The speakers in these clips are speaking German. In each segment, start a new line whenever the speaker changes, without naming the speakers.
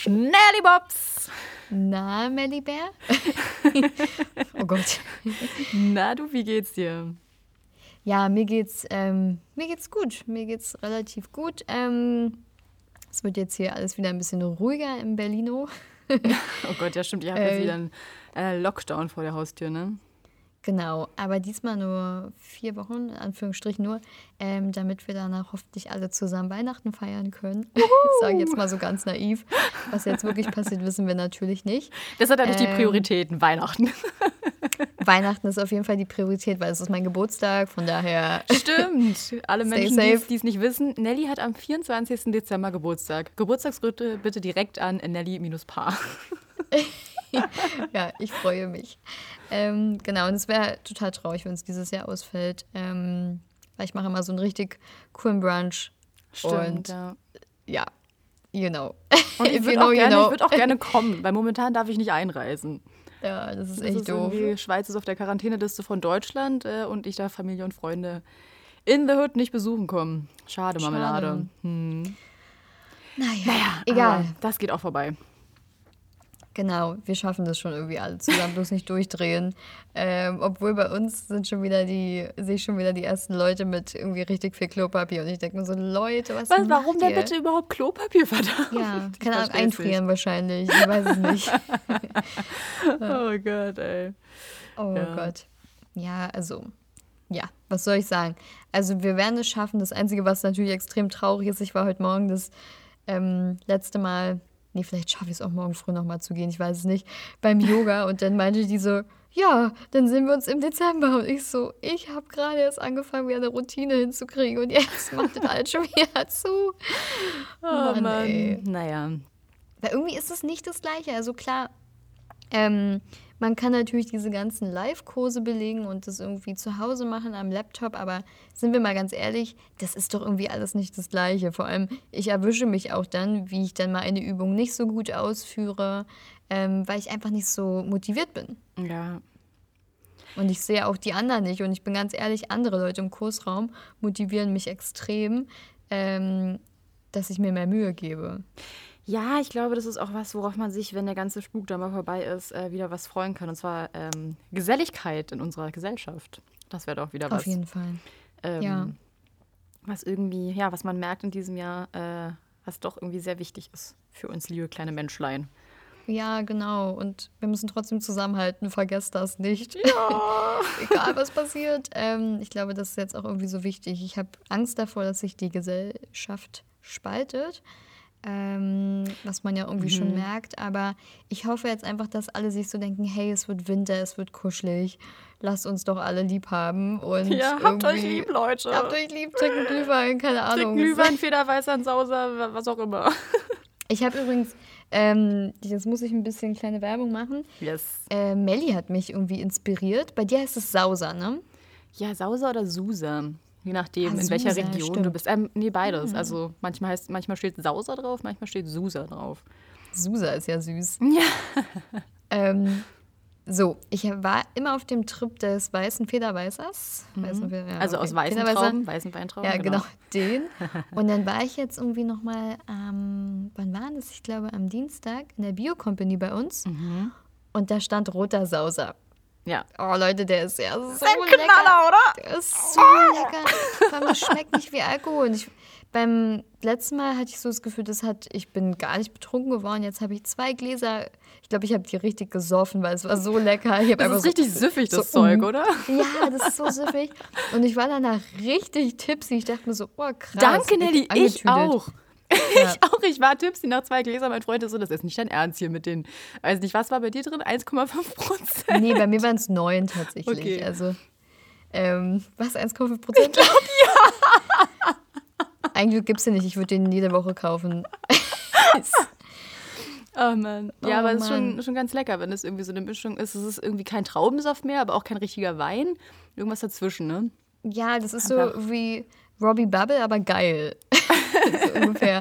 Schnellibobs!
Na, Mellibär? oh Gott.
Na du, wie geht's dir?
Ja, mir geht's, ähm, mir geht's gut. Mir geht's relativ gut. Ähm, es wird jetzt hier alles wieder ein bisschen ruhiger im Berlino.
oh Gott, ja stimmt, ihr habt
Äh,
jetzt wieder einen äh, Lockdown vor der Haustür, ne?
Genau, aber diesmal nur vier Wochen, in Anführungsstrichen nur, ähm, damit wir danach hoffentlich alle zusammen Weihnachten feiern können. Sage ich jetzt mal so ganz naiv. Was jetzt wirklich passiert, wissen wir natürlich nicht.
Das hat eigentlich die
Ähm,
Prioritäten, Weihnachten.
Weihnachten ist auf jeden Fall die Priorität, weil es ist mein Geburtstag, von daher.
Stimmt. Alle Menschen, die es-
safe.
die es nicht wissen, Nelly hat am 24. Dezember Geburtstag. Geburtstagsgrüße bitte direkt an Nelly-Paar.
ja, ich freue mich. Ähm, genau, und es wäre total traurig, wenn es dieses Jahr ausfällt. Ähm, weil ich mache immer so einen richtig coolen Brunch. Und
ja.
ja, you know.
Und ich würde auch,
you
gerne-
know.
würd auch gerne kommen, weil momentan darf ich nicht einreisen.
Ja, das ist
Das
echt
ist
doof.
irgendwie, Schweiz ist auf der Quarantäneliste von Deutschland äh, und ich darf Familie und Freunde in the Hood nicht besuchen kommen. Schade,
Schade.
Marmelade. Hm.
Naja, egal.
Aber das geht auch vorbei.
Genau, wir schaffen das schon irgendwie alle zusammen, bloß nicht durchdrehen. Ähm, obwohl bei uns sind schon wieder die, sehe ich schon wieder die ersten Leute mit irgendwie richtig viel Klopapier und ich denke mir so, Leute, was,
Was, warum denn bitte überhaupt Klopapier, verdammt?
Ja, keine Ahnung, einfrieren wahrscheinlich. Ich weiß es nicht.
nicht. Oh Gott, ey.
Oh
Ja.
Gott. Ja, also, ja, was soll ich sagen? Also, wir werden es schaffen. Das Einzige, was natürlich extrem traurig ist, ich war heute Morgen das ähm, letzte Mal, nee, vielleicht schaffe ich es auch morgen früh nochmal zu gehen, ich weiß es nicht, beim Yoga und dann meinte die so, ja, dann sehen wir uns im Dezember. Und ich so, ich habe gerade erst angefangen, wieder eine Routine hinzukriegen und jetzt macht das alles schon wieder zu.
Oh
Mann,
Mann.
ey.
Naja.
Weil irgendwie ist es nicht das Gleiche. Also klar, ähm, man kann natürlich diese ganzen Live-Kurse belegen und das irgendwie zu Hause machen am Laptop, aber sind wir mal ganz ehrlich, das ist doch irgendwie alles nicht das Gleiche. Vor allem, ich erwische mich auch dann, wie ich dann mal eine Übung nicht so gut ausführe, ähm, weil ich einfach nicht so motiviert bin.
Ja.
Und ich sehe auch die anderen nicht. Und ich bin ganz ehrlich, andere Leute im Kursraum motivieren mich extrem, ähm, dass ich mir mehr Mühe gebe.
Ja, ich glaube, das ist auch was, worauf man sich, wenn der ganze Spuk da mal vorbei ist, äh, wieder was freuen kann. Und zwar ähm, Geselligkeit in unserer Gesellschaft. Das wäre doch wieder was.
Auf jeden Fall.
ähm,
ja.
Was irgendwie, ja, was man merkt in diesem Jahr, äh, was doch irgendwie sehr wichtig ist für uns liebe kleine Menschlein.
Ja, genau. Und wir müssen trotzdem zusammenhalten. Vergesst das nicht. Egal, was passiert. Ähm, ich glaube, das ist jetzt auch irgendwie so wichtig. Ich habe Angst davor, dass sich die Gesellschaft spaltet. Ähm, was man ja irgendwie
Mhm.
schon merkt. Aber ich hoffe jetzt einfach, dass alle sich so denken: hey, es wird Winter, es wird kuschelig. Lasst uns doch alle lieb haben. Und irgendwie-
Leute.
Habt euch lieb, trinken Glühwein, keine Ahnung.
Glühwein, Federweißer, Sauser, wa- was auch immer.
Ich habe übrigens, ähm, jetzt muss ich ein bisschen kleine Werbung machen.
Yes.
Äh, Melli hat mich irgendwie inspiriert. Bei dir heißt es Sauser, ne?
Ja, Sauser oder Susa. Je nachdem,
Ah,
in welcher Region du
stimmt.
bist. Ähm, nee, beides. Also manchmal, heißt, manchmal steht Sauser drauf, manchmal steht Susa drauf.
Susa ist ja süß.
Ja.
Ähm, so, ich war immer auf dem Trip des weißen Federweißers. Weißen Feder- ja,
Also
okay.
aus weißen. Trauben, weißen Weintrauben.
Ja, genau, den. Und dann war ich jetzt irgendwie nochmal am, wann war das? Ich glaube am Dienstag in der Bio-Company bei uns.
Mhm.
Und da stand roter Sauser.
Ja.
Oh Leute, der ist ja so
Ein
lecker.
Knaller, oder?
Der ist so lecker. Vor allem, schmeckt nicht wie Alkohol. Und ich, beim letzten Mal hatte ich so das Gefühl, das hat, ich bin gar nicht betrunken geworden. Jetzt habe ich zwei Gläser. Ich glaube, ich habe die richtig gesoffen, weil es war so lecker. Ich
Das ist richtig
so,
süffig, das
so,
Zeug,
mm.
oder?
Ja, das ist so süffig. Und ich war danach richtig tipsy. Ich dachte mir so, oh krass.
Danke, Nelly.
richtig
Ich
angetüdelt.
auch.
Ja.
Ich auch. Ich war tipsy nach zwei Gläsern. Mein Freund ist so, das ist nicht dein Ernst hier mit den, weiß nicht, was war bei dir drin? 1,5 Prozent.
Nee, bei mir waren es neun tatsächlich.
Okay.
Also, ähm, was, 1,5 Prozent? Ich glaube, ja. Eigentlich gibt es den nicht. Ich würde den jede Woche kaufen.
Oh Mann. Ja,
Oh
aber es ist schon, schon ganz lecker, wenn es irgendwie so eine Mischung ist. Es ist irgendwie kein Traubensaft mehr, aber auch kein richtiger Wein. Irgendwas dazwischen, ne?
Ja, das ist so
Einfach.
wie Robbie Bubble, aber geil. so ungefähr.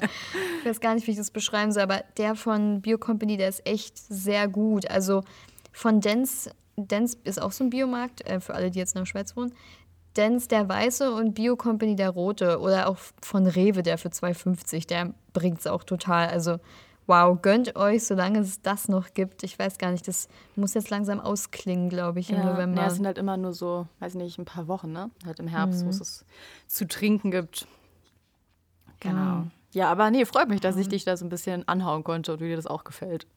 Ich weiß gar nicht, wie ich das beschreiben soll, aber der von Bio Company, der ist echt sehr gut. Also von Dens, Dens ist auch so ein Biomarkt, äh, für alle, die jetzt in der Schweiz wohnen. Dens der weiße und Bio Company der rote. Oder auch von Rewe, der für 2,50, der bringt es auch total. Also wow, gönnt euch, solange es das noch gibt. Ich weiß gar nicht, das muss jetzt langsam ausklingen, glaube ich, im
ja,
November.
Ja, es sind halt immer nur so, weiß nicht, ein paar Wochen, ne? Halt im Herbst, mhm. wo es zu trinken gibt. Genau. Ja, aber nee, freut mich, dass ich dich da so ein bisschen anhauen konnte und wie dir das auch gefällt.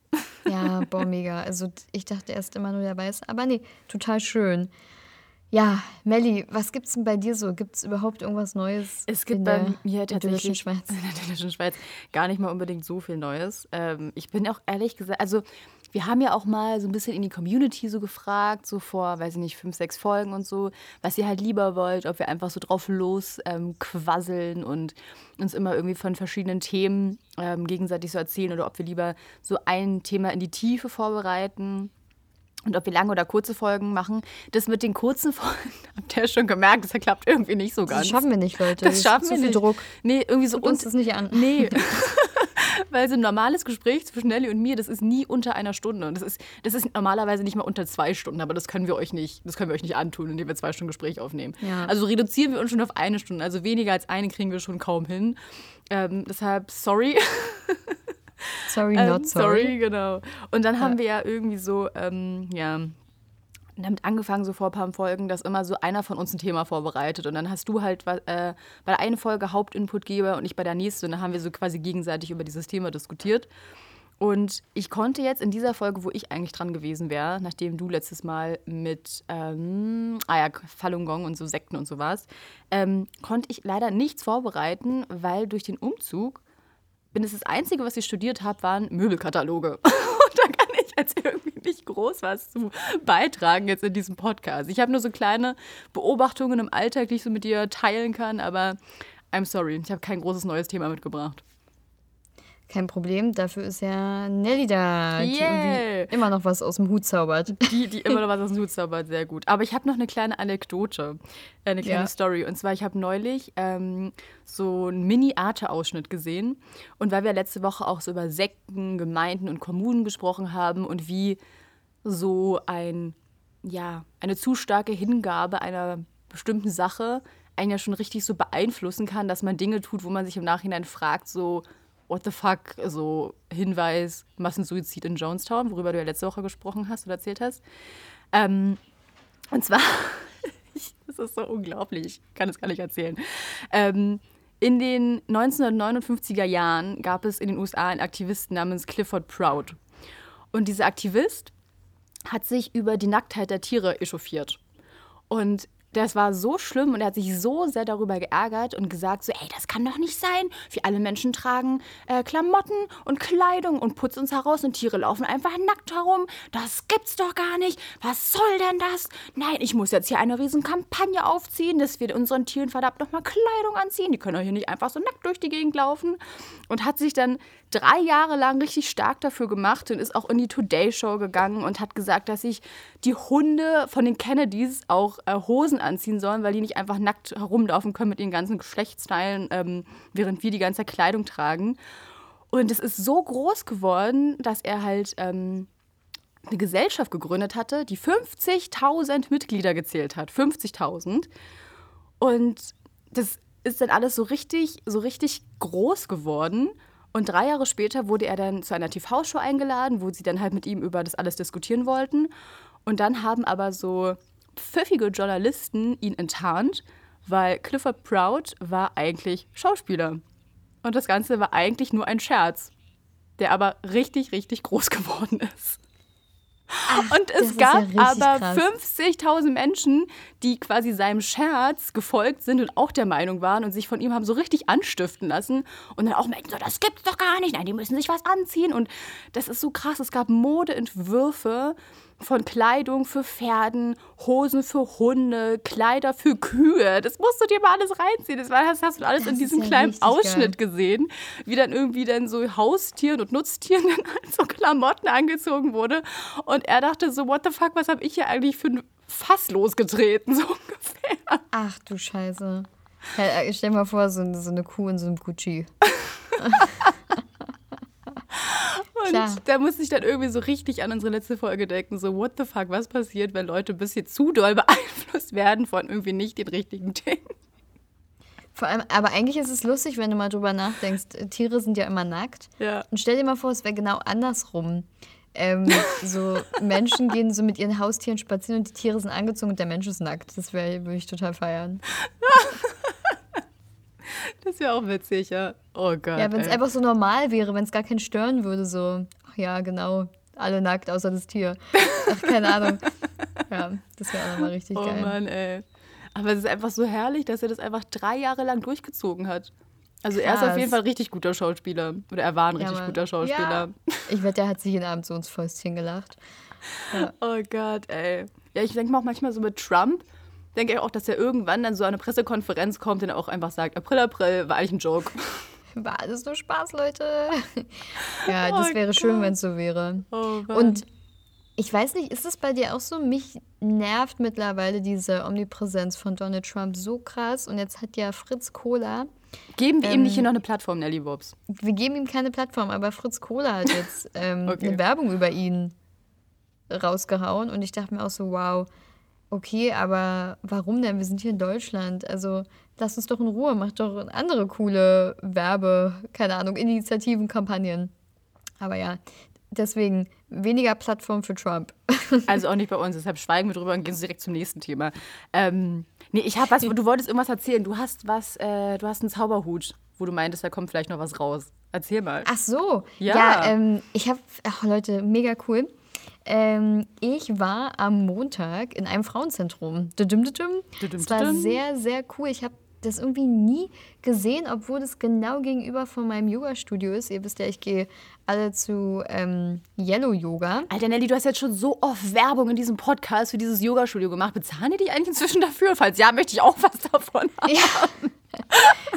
Ja, boah, mega. Also ich dachte erst immer nur, der weiß. Aber nee, total schön. Ja, Melli, was gibt's denn bei dir so? Gibt es überhaupt irgendwas Neues?
Es gibt bei mir tatsächlich in Schweiz. in der idyllischen Schweiz gar nicht mal unbedingt so viel Neues. Ähm, ich bin auch ehrlich gesagt, also wir haben ja auch mal so ein bisschen in die Community so gefragt, so vor, weiß ich nicht, fünf, sechs Folgen und so, was ihr halt lieber wollt, ob wir einfach so drauf los ähm, quasseln und uns immer irgendwie von verschiedenen Themen ähm, gegenseitig so erzählen oder ob wir lieber so ein Thema in die Tiefe vorbereiten. Und ob wir lange oder kurze Folgen machen. Das mit den kurzen Folgen, habt ihr ja schon gemerkt, das klappt irgendwie nicht so ganz.
Das schaffen wir nicht, Leute.
Das, das schaffen wir nicht.
Druck.
Nee, irgendwie so.
Tut uns das nicht an.
Nee. Weil so ein normales Gespräch zwischen Nelly und mir, das ist nie unter einer Stunde. Und das ist, das ist normalerweise nicht mal unter zwei Stunden, aber das können wir euch nicht, das können wir euch nicht antun, indem wir zwei Stunden Gespräch aufnehmen.
Ja.
Also reduzieren wir uns schon auf eine Stunde. Also weniger als eine kriegen wir schon kaum hin. Ähm, deshalb, sorry.
Sorry, not
ähm,
sorry.
Sorry, genau. Und dann ja. haben wir ja irgendwie so, ähm, ja, damit angefangen, so vor ein paar Folgen, dass immer so einer von uns ein Thema vorbereitet. Und dann hast du halt äh, bei der einen Folge Hauptinputgeber und ich bei der nächsten. Und dann haben wir so quasi gegenseitig über dieses Thema diskutiert. Und ich konnte jetzt in dieser Folge, wo ich eigentlich dran gewesen wäre, nachdem du letztes Mal mit ähm, ah ja, Falun Gong und so Sekten und so warst, ähm, konnte ich leider nichts vorbereiten, weil durch den Umzug bin es das Einzige, was ich studiert habe, waren Möbelkataloge. und da kann ich jetzt irgendwie nicht groß was zu beitragen jetzt in diesem Podcast. Ich habe nur so kleine Beobachtungen im Alltag, die ich so mit dir teilen kann, aber I'm sorry, ich habe kein großes neues Thema mitgebracht.
Kein Problem, dafür ist ja Nelly da,
yeah. die irgendwie
immer noch was aus dem Hut zaubert.
Die, die immer noch was aus dem Hut zaubert, sehr gut. Aber ich habe noch eine kleine Anekdote, eine kleine ja. Story. Und zwar, ich habe neulich ähm, so einen Mini-Arte-Ausschnitt gesehen. Und weil wir letzte Woche auch so über Sekten, Gemeinden und Kommunen gesprochen haben und wie so ein, ja, eine zu starke Hingabe einer bestimmten Sache einen ja schon richtig so beeinflussen kann, dass man Dinge tut, wo man sich im Nachhinein fragt, so, what the fuck, so Hinweis, Massensuizid in Jonestown, worüber du ja letzte Woche gesprochen hast oder erzählt hast. Ähm, und zwar, das ist so unglaublich, ich kann es gar nicht erzählen. Ähm, in den 1959er Jahren gab es in den USA einen Aktivisten namens Clifford Proud. Und dieser Aktivist hat sich über die Nacktheit der Tiere echauffiert. Und das war so schlimm und er hat sich so sehr darüber geärgert und gesagt, so, ey, das kann doch nicht sein. Wir alle Menschen tragen äh, Klamotten und Kleidung und putzen uns heraus und Tiere laufen einfach nackt herum. Das gibt's doch gar nicht. Was soll denn das? Nein, ich muss jetzt hier eine riesen Kampagne aufziehen, dass wir unseren Tieren verdammt nochmal Kleidung anziehen. Die können doch hier nicht einfach so nackt durch die Gegend laufen. Und hat sich dann drei Jahre lang richtig stark dafür gemacht und ist auch in die Today Show gegangen und hat gesagt, dass sich die Hunde von den Kennedys auch äh, Hosen anziehen sollen, weil die nicht einfach nackt herumlaufen können mit ihren ganzen Geschlechtsteilen, ähm, während wir die ganze Kleidung tragen. Und es ist so groß geworden, dass er halt ähm, eine Gesellschaft gegründet hatte, die 50.000 Mitglieder gezählt hat. 50.000. Und das ist dann alles so richtig, so richtig groß geworden. Und drei Jahre später wurde er dann zu einer TV-Show eingeladen, wo sie dann halt mit ihm über das alles diskutieren wollten. Und dann haben aber so pfiffige Journalisten ihn enttarnt, weil Clifford Proud war eigentlich Schauspieler. Und das Ganze war eigentlich nur ein Scherz, der aber richtig, richtig groß geworden ist. Ach, und es gab ja aber 50.000 Menschen, die quasi seinem Scherz gefolgt sind und auch der Meinung waren und sich von ihm haben so richtig anstiften lassen und dann auch meinten, so, das gibt's doch gar nicht, nein, die müssen sich was anziehen. Und das ist so krass. Es gab Modeentwürfe von Kleidung für Pferden, Hosen für Hunde, Kleider für Kühe. Das musst du dir mal alles reinziehen. Das, war, das hast du alles das in diesem ja kleinen Ausschnitt geil. gesehen, wie dann irgendwie dann so Haustieren und Nutztieren dann halt so Klamotten angezogen wurde. Und er dachte so, what the fuck, was habe ich hier eigentlich für ein Fass losgetreten, so ungefähr.
Ach du Scheiße. Ja, stell dir mal vor, so, so eine Kuh in so einem Gucci.
Und Klar. da musste ich dann irgendwie so richtig an unsere letzte Folge denken, so what the fuck, was passiert, wenn Leute ein bisschen zu doll beeinflusst werden von irgendwie nicht den richtigen Dingen.
Vor allem, aber eigentlich ist es lustig, wenn du mal drüber nachdenkst. Tiere sind ja immer nackt.
Ja.
Und stell dir mal vor, es wäre genau andersrum. Ähm, so Menschen gehen so mit ihren Haustieren spazieren und die Tiere sind angezogen und der Mensch ist nackt. Das wäre würde ich total feiern.
Das wäre auch witzig, ja. Oh Gott.
Ja, wenn es einfach so normal wäre, wenn es gar keinen stören würde, so, ach ja, genau, alle nackt, außer das Tier. Ach, keine Ahnung. Ja, das wäre auch nochmal richtig
Oh
geil.
Mann, ey. Aber es ist einfach so herrlich, dass er das einfach drei Jahre lang durchgezogen hat. Also er ist auf
Krass.
jeden Fall ein richtig guter Schauspieler. Oder er war ein
Ja,
richtig
Mann.
guter Schauspieler.
Ja. Ich wette, der hat sich jeden Abend so ins Fäustchen gelacht.
Oh Gott, ey. Ja, ich denke mir auch manchmal so mit Trump, denke ich auch, dass er irgendwann dann so an eine Pressekonferenz kommt und auch einfach sagt, April, April, war eigentlich ein Joke.
War alles nur Spaß, Leute. Ja, das
Oh
wäre schön, wenn es so wäre.
Oh.
Und ich weiß nicht, ist es bei dir auch so? Mich nervt mittlerweile diese Omnipräsenz von Donald Trump so krass. Und jetzt hat ja Fritz Kohler,
Geben wir ihm
ähm,
nicht hier noch eine Plattform, Nelly Wobbs.
wir geben ihm keine Plattform, aber Fritz Kohler hat jetzt ähm,
Okay.
eine Werbung über ihn rausgehauen. Und ich dachte mir auch so, wow, okay, aber warum denn? Wir sind hier in Deutschland. Also lass uns doch in Ruhe, mach doch andere coole Werbe, keine Ahnung, Initiativen, Kampagnen. Aber ja, deswegen weniger Plattform für Trump.
Also auch nicht bei uns, deshalb schweigen wir drüber und gehen direkt zum nächsten Thema. Ähm, nee, ich habe was, du wolltest irgendwas erzählen. Du hast was, äh, du hast einen Zauberhut, wo du meintest, da kommt vielleicht noch was raus. Erzähl mal.
Ach so,
Ja.
ja, ähm, ich habe, ach Leute, mega cool. Ähm, ich war am Montag in einem Frauenzentrum. Es war sehr, sehr cool. Ich habe das irgendwie nie gesehen, obwohl das genau gegenüber von meinem Yoga-Studio ist. Ihr wisst ja, ich gehe alle zu ähm, Yellow Yoga.
Alter Nelly, du hast jetzt schon so oft Werbung in diesem Podcast für dieses Yoga-Studio gemacht. Bezahlen die dich eigentlich inzwischen dafür? Falls ja, möchte ich auch was davon haben.
Ja.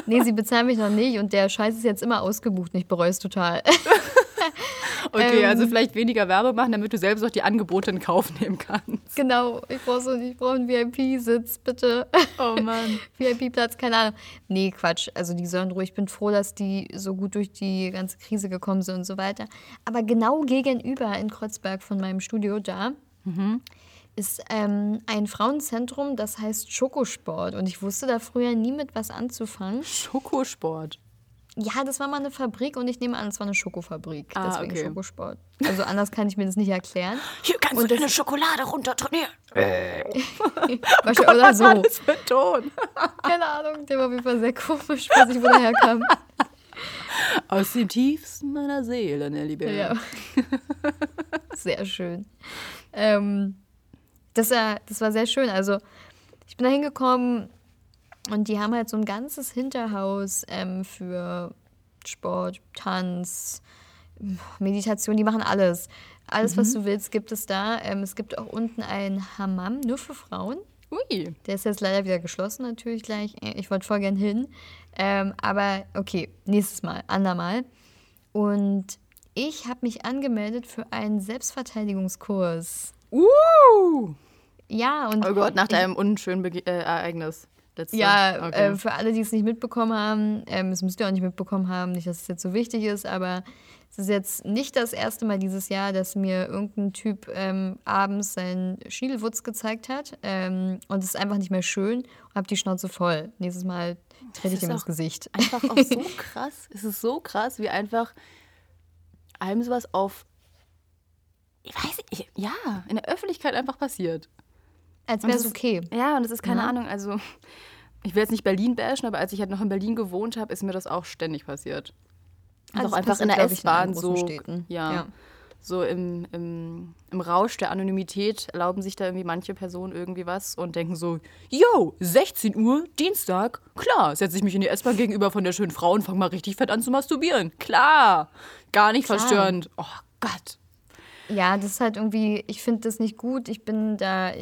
nee, sie bezahlen mich noch nicht und der Scheiß ist jetzt immer ausgebucht ich bereue es total.
Okay,
Ähm.
also vielleicht weniger Werbung machen, damit du selbst auch die Angebote in Kauf nehmen kannst.
genau, ich brauche so, ich brauche einen VIP-Sitz, bitte.
Oh Mann.
VIP-Platz, keine Ahnung. Nee, Quatsch. Also die sollen ruhig. Ich bin froh, dass die so gut durch die ganze Krise gekommen sind und so weiter. Aber genau gegenüber in Kreuzberg von meinem Studio da ist ähm, ein Frauenzentrum, das heißt Schokosport. Und ich wusste da früher nie mit was anzufangen.
Schokosport.
Ja, das war mal eine Fabrik und ich nehme an, es war eine Schokofabrik.
Ah,
deswegen
okay.
Schokosport. Also anders kann ich mir das nicht erklären.
Hier kannst du deine Schokolade runter trainieren.
Wahrscheinlich oder so.
Was für ein Ton.
Keine Ahnung, der war auf jeden Fall sehr komisch, weiß nicht, wo der herkam.
Aus dem tiefsten meiner Seele, Nelly Bär.
Ja. sehr schön. Ähm, das, war, das war sehr schön. Also, ich bin da hingekommen und die haben halt so ein ganzes Hinterhaus ähm, für Sport, Tanz, Meditation, die machen alles. Alles, was du willst, gibt es da. Ähm, es gibt auch unten ein Hammam, nur für Frauen.
Ui.
Der ist jetzt leider wieder geschlossen, natürlich gleich. Ich wollte voll gern hin. Ähm, aber okay, nächstes Mal, andermal. Und ich habe mich angemeldet für einen Selbstverteidigungskurs.
Uh.
Ja, und
Oh Gott, nach deinem unschönen Bege äh, Ereignis. Letzte.
ja,
okay.
äh, für alle, die es nicht mitbekommen haben, ähm, es müsst ihr auch nicht mitbekommen haben, nicht, dass es jetzt so wichtig ist, aber es ist jetzt nicht das erste Mal dieses Jahr, dass mir irgendein Typ ähm, abends seinen Schniedelwutz gezeigt hat ähm, und es ist einfach nicht mehr schön und habe die Schnauze voll. Nächstes Mal trete ich ihm ins Gesicht.
einfach auch so krass. Es ist so krass, wie einfach einem sowas auf. Ich weiß nicht, ja, in der Öffentlichkeit einfach passiert.
Als
Und
wäre
das
es
ist-
okay.
Ja, und es ist keine
Ja.
Ahnung, also ich will jetzt nicht Berlin bashen, aber als ich halt noch in Berlin gewohnt habe, ist mir das auch ständig passiert.
Also
auch einfach in der S-Bahn so,
Städten.
ja,
Ja.
so im, im, im Rausch der Anonymität erlauben sich da irgendwie manche Personen irgendwie was und denken so, yo, 16 Uhr, Dienstag, klar, setze ich mich in die S-Bahn gegenüber von der schönen Frau und fange mal richtig fett an zu masturbieren. Klar, gar nicht
Klar.
verstörend. Oh Gott.
Ja, das ist halt irgendwie, ich finde das nicht gut. Ich bin da,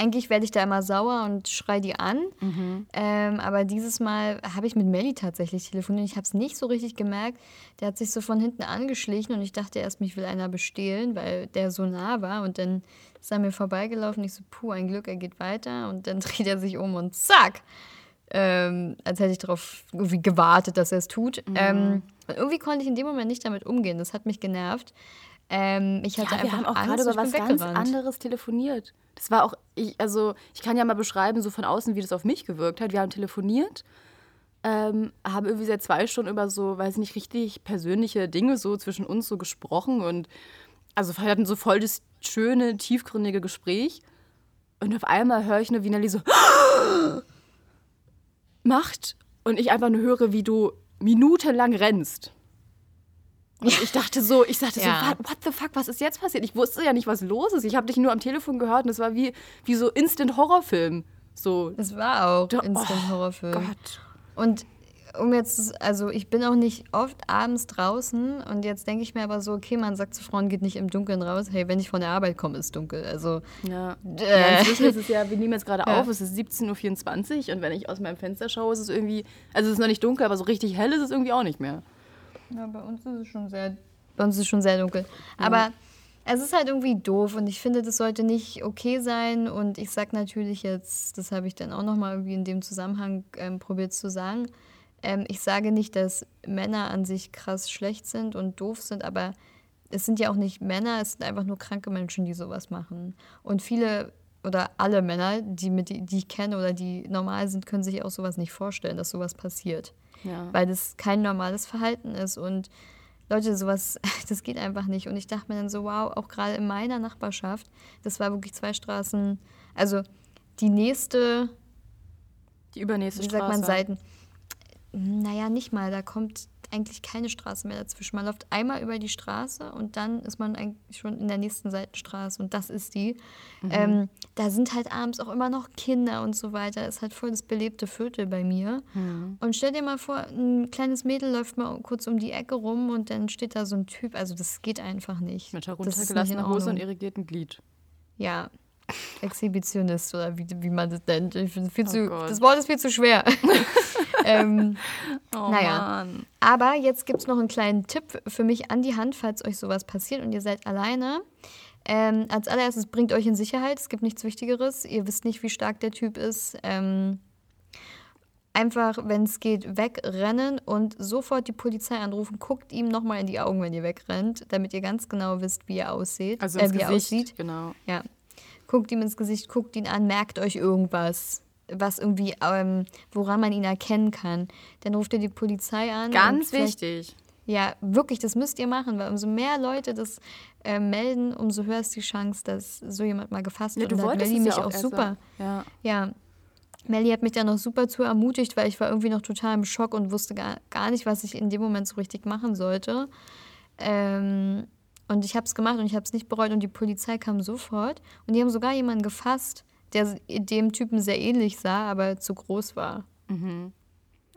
eigentlich werde ich da immer sauer und schrei die an. Ähm, aber dieses Mal habe ich mit Melly tatsächlich telefoniert. Ich habe es nicht so richtig gemerkt. Der hat sich so von hinten angeschlichen und ich dachte erst, mich will einer bestehlen, weil der so nah war. Und dann ist er mir vorbeigelaufen. Ich so, puh, ein Glück, er geht weiter. Und dann dreht er sich um und zack. Ähm, als hätte ich darauf irgendwie gewartet, dass er es tut. Ähm, und irgendwie konnte ich in dem Moment nicht damit umgehen. Das hat mich genervt. Ähm, ich hatte
Ja, wir haben auch
Angst,
gerade über
ich
was ganz anderes telefoniert. Das war auch, ich, also ich kann ja mal beschreiben, so von außen, wie das auf mich gewirkt hat. Wir haben telefoniert ähm, haben irgendwie seit zwei Stunden über so, weiß nicht, richtig persönliche Dinge so zwischen uns so gesprochen und also wir hatten so voll das schöne, tiefgründige Gespräch. Und auf einmal höre ich nur, wie Nelly so macht und ich einfach nur höre, wie du minutenlang rennst. Und ich dachte so, ich sagte ja. so, what, the fuck, was ist jetzt passiert? Ich wusste ja nicht, was los ist. Ich habe dich nur am Telefon gehört und es war wie, wie so Instant-Horrorfilm. So.
Es war auch Instant-Horrorfilm. Oh Gott. Und um jetzt, also ich bin auch nicht oft abends draußen und jetzt denke ich mir aber so, okay, man sagt zu Frauen, geht nicht im Dunkeln raus. Hey, wenn ich von der Arbeit komme, ist dunkel. Also.
Ja. Äh. ja inzwischen ist es ja, wir nehmen jetzt gerade ja. auf, es ist 17.24 Uhr und wenn ich aus meinem Fenster schaue, ist es irgendwie, also es ist noch nicht dunkel, aber so richtig hell ist es irgendwie auch nicht mehr.
Ja, bei uns ist es schon sehr, bei uns ist es schon sehr dunkel. Ja. Aber es ist halt irgendwie doof und ich finde, das sollte nicht okay sein. Und ich sage natürlich jetzt, das habe ich dann auch nochmal irgendwie in dem Zusammenhang ähm, probiert zu sagen, ähm, ich sage nicht, dass Männer an sich krass schlecht sind und doof sind, aber es sind ja auch nicht Männer, es sind einfach nur kranke Menschen, die sowas machen. Und viele oder alle Männer, die, mit, die ich kenne oder die normal sind, können sich auch sowas nicht vorstellen, dass sowas passiert. Ja. Weil das kein normales Verhalten ist. Und Leute, sowas, das geht einfach nicht. Und ich dachte mir dann so, wow, auch gerade in meiner Nachbarschaft, das war wirklich zwei Straßen, also die nächste,
die übernächste
wie sagt man, Seiten, naja, nicht mal. Da kommt eigentlich keine Straße mehr dazwischen. Man läuft einmal über die Straße und dann ist man eigentlich schon in der nächsten Seitenstraße und das ist die. Mhm. Ähm, da sind halt abends auch immer noch Kinder und so weiter. Ist halt voll das belebte Viertel bei mir. Mhm. Und stell dir mal vor, ein kleines Mädel läuft mal kurz um die Ecke rum und dann steht da so ein Typ. Also das geht einfach nicht.
Mit heruntergelassener Hose und irrigierten Glied.
Ja, Exhibitionist oder wie, wie man das nennt. Ich viel oh zu, das Wort ist viel zu schwer. ähm, oh naja. Mann. Aber jetzt gibt es noch einen kleinen Tipp für mich an die Hand, falls euch sowas passiert und ihr seid alleine. Ähm, als allererstes bringt euch in Sicherheit. Es gibt nichts Wichtigeres. Ihr wisst nicht, wie stark der Typ ist. Ähm, einfach, wenn es geht, wegrennen und sofort die Polizei anrufen. Guckt ihm nochmal in die Augen, wenn ihr wegrennt, damit ihr ganz genau wisst, wie er aussieht.
Also äh,
wie
Gesicht, er aussieht. Genau.
Ja. Guckt ihm ins Gesicht, guckt ihn an, merkt euch irgendwas was irgendwie, ähm, woran man ihn erkennen kann. Dann ruft er die Polizei an.
Ganz wichtig.
Ja, wirklich, das müsst ihr machen, weil umso mehr Leute das äh, melden, umso höher ist die Chance, dass so jemand mal gefasst wird.
Ja, du und wolltest Melli mich ja auch, auch
super.
Ja.
ja. Melli hat mich dann noch super zu ermutigt, weil ich war irgendwie noch total im Schock und wusste gar, gar nicht, was ich in dem Moment so richtig machen sollte. Ähm, und ich habe es gemacht und ich habe es nicht bereut und die Polizei kam sofort und die haben sogar jemanden gefasst, der dem Typen sehr ähnlich sah, aber zu groß war. Mhm.